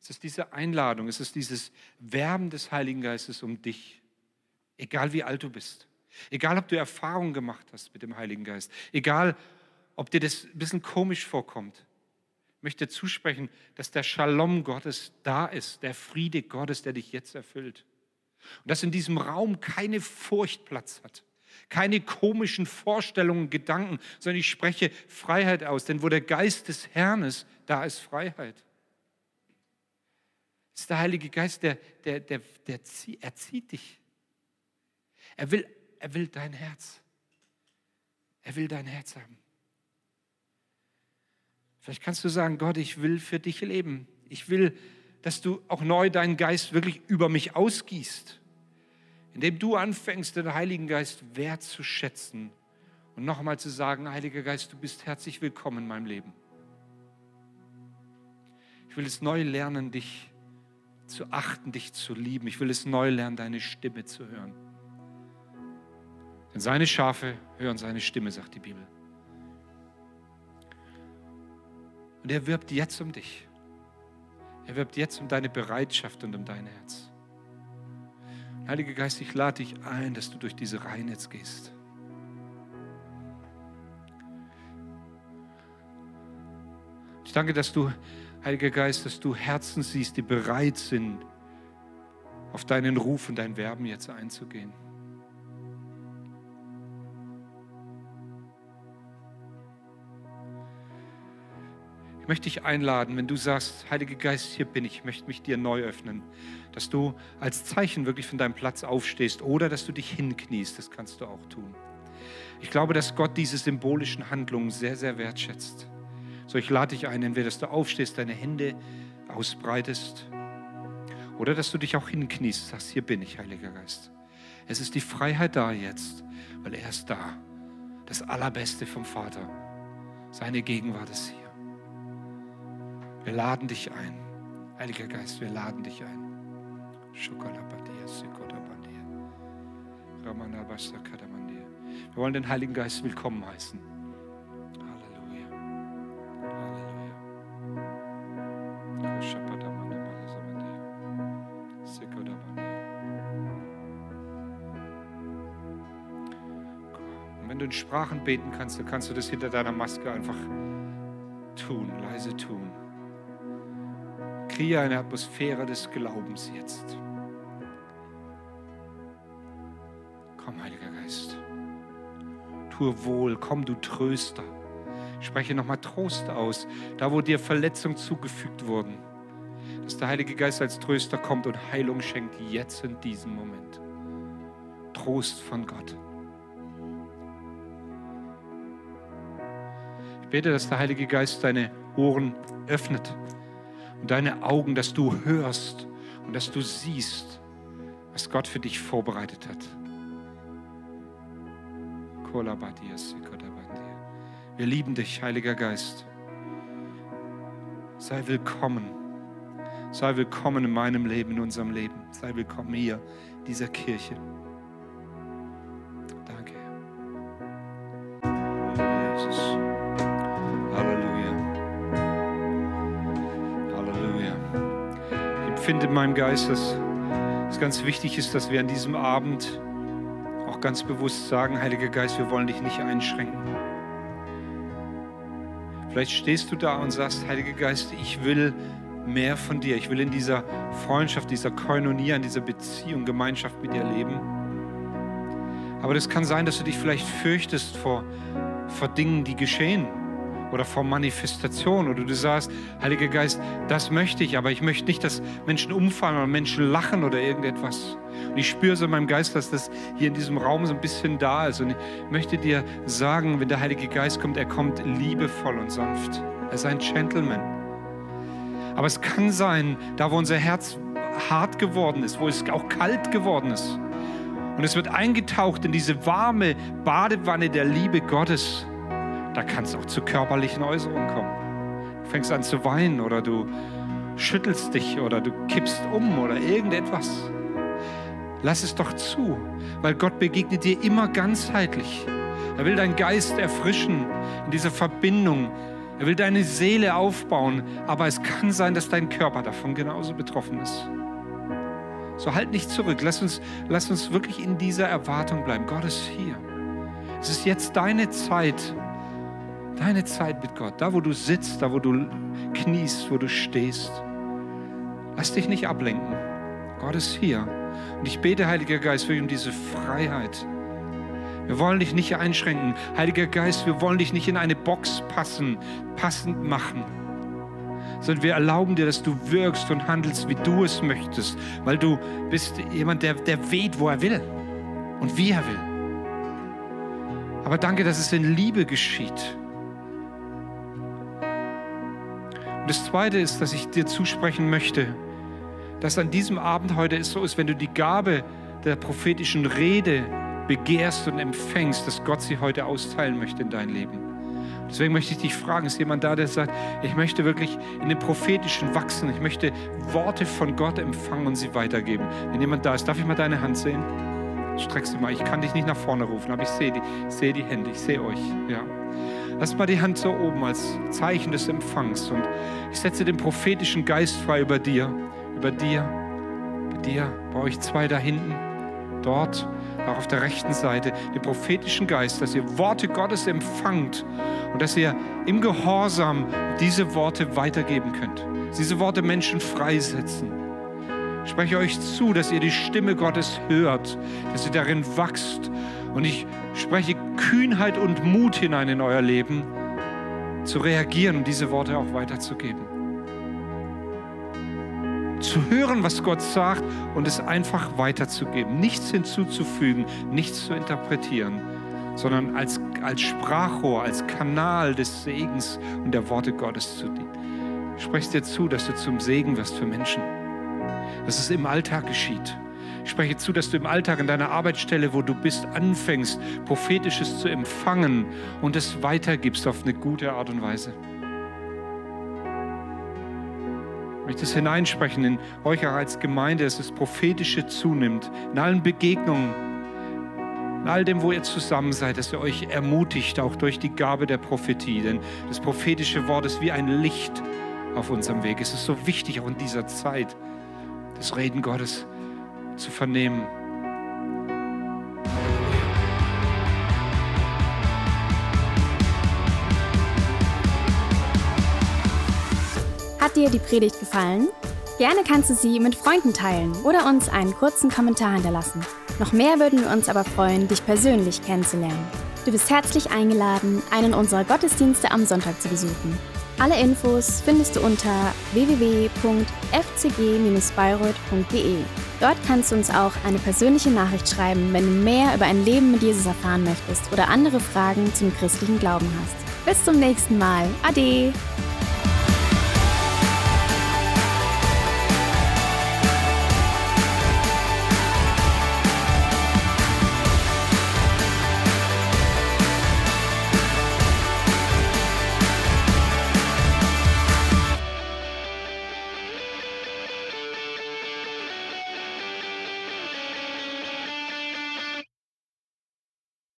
Es ist diese Einladung, es ist dieses Werben des Heiligen Geistes um dich, egal wie alt du bist, egal ob du Erfahrungen gemacht hast mit dem Heiligen Geist, egal ob dir das ein bisschen komisch vorkommt. Ich möchte zusprechen, dass der Shalom Gottes da ist, der Friede Gottes, der dich jetzt erfüllt. Und dass in diesem Raum keine Furcht Platz hat, keine komischen Vorstellungen, Gedanken, sondern ich spreche Freiheit aus. Denn wo der Geist des Herrn ist, da ist Freiheit. Es ist der Heilige Geist, der, der, der, der zieht, er zieht dich. Er will, er will dein Herz. Er will dein Herz haben. Vielleicht kannst du sagen, Gott, ich will für dich leben. Ich will, dass du auch neu deinen Geist wirklich über mich ausgießt. Indem du anfängst, den Heiligen Geist wertzuschätzen und nochmal zu sagen, Heiliger Geist, du bist herzlich willkommen in meinem Leben. Ich will es neu lernen, dich zu achten, dich zu lieben. Ich will es neu lernen, deine Stimme zu hören. Denn seine Schafe hören seine Stimme, sagt die Bibel. Und er wirbt jetzt um dich. Er wirbt jetzt um deine Bereitschaft und um dein Herz. Heiliger Geist, ich lade dich ein, dass du durch diese Reihen jetzt gehst. Ich danke, dass du, Heiliger Geist, dass du Herzen siehst, die bereit sind, auf deinen Ruf und dein Werben jetzt einzugehen. Möchte dich einladen, wenn du sagst, Heiliger Geist, hier bin ich, ich möchte mich dir neu öffnen, dass du als Zeichen wirklich von deinem Platz aufstehst oder dass du dich hinkniest, das kannst du auch tun. Ich glaube, dass Gott diese symbolischen Handlungen sehr, sehr wertschätzt. So, ich lade dich ein, entweder dass du aufstehst, deine Hände ausbreitest oder dass du dich auch hinkniest, sagst, hier bin ich, Heiliger Geist. Es ist die Freiheit da jetzt, weil er ist da. Das Allerbeste vom Vater. Seine Gegenwart ist hier. Wir laden dich ein. Heiliger Geist, wir laden dich ein. Wir wollen den Heiligen Geist willkommen heißen. Halleluja. Und wenn du in Sprachen beten kannst, dann kannst du das hinter deiner Maske einfach tun, leise tun kreiere eine Atmosphäre des Glaubens jetzt. Komm, Heiliger Geist. Tue wohl, komm, du Tröster. Spreche nochmal Trost aus, da wo dir Verletzungen zugefügt wurden. Dass der Heilige Geist als Tröster kommt und Heilung schenkt, jetzt in diesem Moment. Trost von Gott. Ich bete, dass der Heilige Geist deine Ohren öffnet und deine Augen, dass du hörst und dass du siehst, was Gott für dich vorbereitet hat. Wir lieben dich, Heiliger Geist. Sei willkommen. Sei willkommen in meinem Leben, in unserem Leben. Sei willkommen hier, in dieser Kirche. Empfinde in meinem Geist, dass es ganz wichtig ist, dass wir an diesem Abend auch ganz bewusst sagen, Heiliger Geist, wir wollen dich nicht einschränken. Vielleicht stehst du da und sagst, Heiliger Geist, ich will mehr von dir. Ich will in dieser Freundschaft, dieser Koinonia, in dieser Beziehung, Gemeinschaft mit dir leben. Aber das kann sein, dass du dich vielleicht fürchtest vor, vor Dingen, die geschehen oder vor Manifestation oder du sagst, Heiliger Geist, das möchte ich, aber ich möchte nicht, dass Menschen umfallen oder Menschen lachen oder irgendetwas. Und ich spüre so in meinem Geist, dass das hier in diesem Raum so ein bisschen da ist. Und ich möchte dir sagen, wenn der Heilige Geist kommt, er kommt liebevoll und sanft. Er ist ein Gentleman. Aber es kann sein, da wo unser Herz hart geworden ist, wo es auch kalt geworden ist. Und es wird eingetaucht in diese warme Badewanne der Liebe Gottes da kann es auch zu körperlichen Äußerungen kommen. Du fängst an zu weinen oder du schüttelst dich oder du kippst um oder irgendetwas. Lass es doch zu, weil Gott begegnet dir immer ganzheitlich. Er will deinen Geist erfrischen in dieser Verbindung. Er will deine Seele aufbauen, aber es kann sein, dass dein Körper davon genauso betroffen ist. So halt nicht zurück. Lass uns, lass uns wirklich in dieser Erwartung bleiben. Gott ist hier. Es ist jetzt deine Zeit, Deine Zeit mit Gott, da wo du sitzt, da wo du kniest, wo du stehst. Lass dich nicht ablenken. Gott ist hier. Und ich bete, Heiliger Geist, für um diese Freiheit. Wir wollen dich nicht einschränken. Heiliger Geist, wir wollen dich nicht in eine Box passen, passend machen. Sondern wir erlauben dir, dass du wirkst und handelst, wie du es möchtest. Weil du bist jemand, der, der weht, wo er will und wie er will. Aber danke, dass es in Liebe geschieht. Und das Zweite ist, dass ich dir zusprechen möchte, dass an diesem Abend heute es so ist, wenn du die Gabe der prophetischen Rede begehrst und empfängst, dass Gott sie heute austeilen möchte in dein Leben. Deswegen möchte ich dich fragen, ist jemand da, der sagt, ich möchte wirklich in dem Prophetischen wachsen, ich möchte Worte von Gott empfangen und sie weitergeben. Wenn jemand da ist, darf ich mal deine Hand sehen? Streck sie mal. Ich kann dich nicht nach vorne rufen, aber ich sehe die, ich die Hände, ich sehe euch. Ja. Lass mal die Hand so oben als Zeichen des Empfangs. Und ich setze den prophetischen Geist frei über dir, über dir, bei dir, bei euch zwei da hinten, dort, auch auf der rechten Seite, den prophetischen Geist, dass ihr Worte Gottes empfangt und dass ihr im Gehorsam diese Worte weitergeben könnt. Diese Worte Menschen freisetzen. Ich spreche euch zu, dass ihr die Stimme Gottes hört, dass ihr darin wachst. Und ich spreche Kühnheit und Mut hinein in euer Leben, zu reagieren und diese Worte auch weiterzugeben. Zu hören, was Gott sagt und es einfach weiterzugeben. Nichts hinzuzufügen, nichts zu interpretieren, sondern als, als Sprachrohr, als Kanal des Segens und der Worte Gottes zu dienen. Ich spreche dir zu, dass du zum Segen wirst für Menschen, dass es im Alltag geschieht ich spreche zu, dass du im Alltag an deiner Arbeitsstelle, wo du bist, anfängst, prophetisches zu empfangen und es weitergibst auf eine gute Art und Weise. Ich möchte es hineinsprechen in euch auch als Gemeinde, dass das Prophetische zunimmt, in allen Begegnungen, in all dem, wo ihr zusammen seid, dass ihr euch ermutigt, auch durch die Gabe der Prophetie. Denn das prophetische Wort ist wie ein Licht auf unserem Weg. Es ist so wichtig, auch in dieser Zeit, das Reden Gottes zu vernehmen. Hat dir die Predigt gefallen? Gerne kannst du sie mit Freunden teilen oder uns einen kurzen Kommentar hinterlassen. Noch mehr würden wir uns aber freuen, dich persönlich kennenzulernen. Du bist herzlich eingeladen, einen unserer Gottesdienste am Sonntag zu besuchen. Alle Infos findest du unter www.fcg-bayreuth.de. Dort kannst du uns auch eine persönliche Nachricht schreiben, wenn du mehr über ein Leben mit Jesus erfahren möchtest oder andere Fragen zum christlichen Glauben hast. Bis zum nächsten Mal. Ade!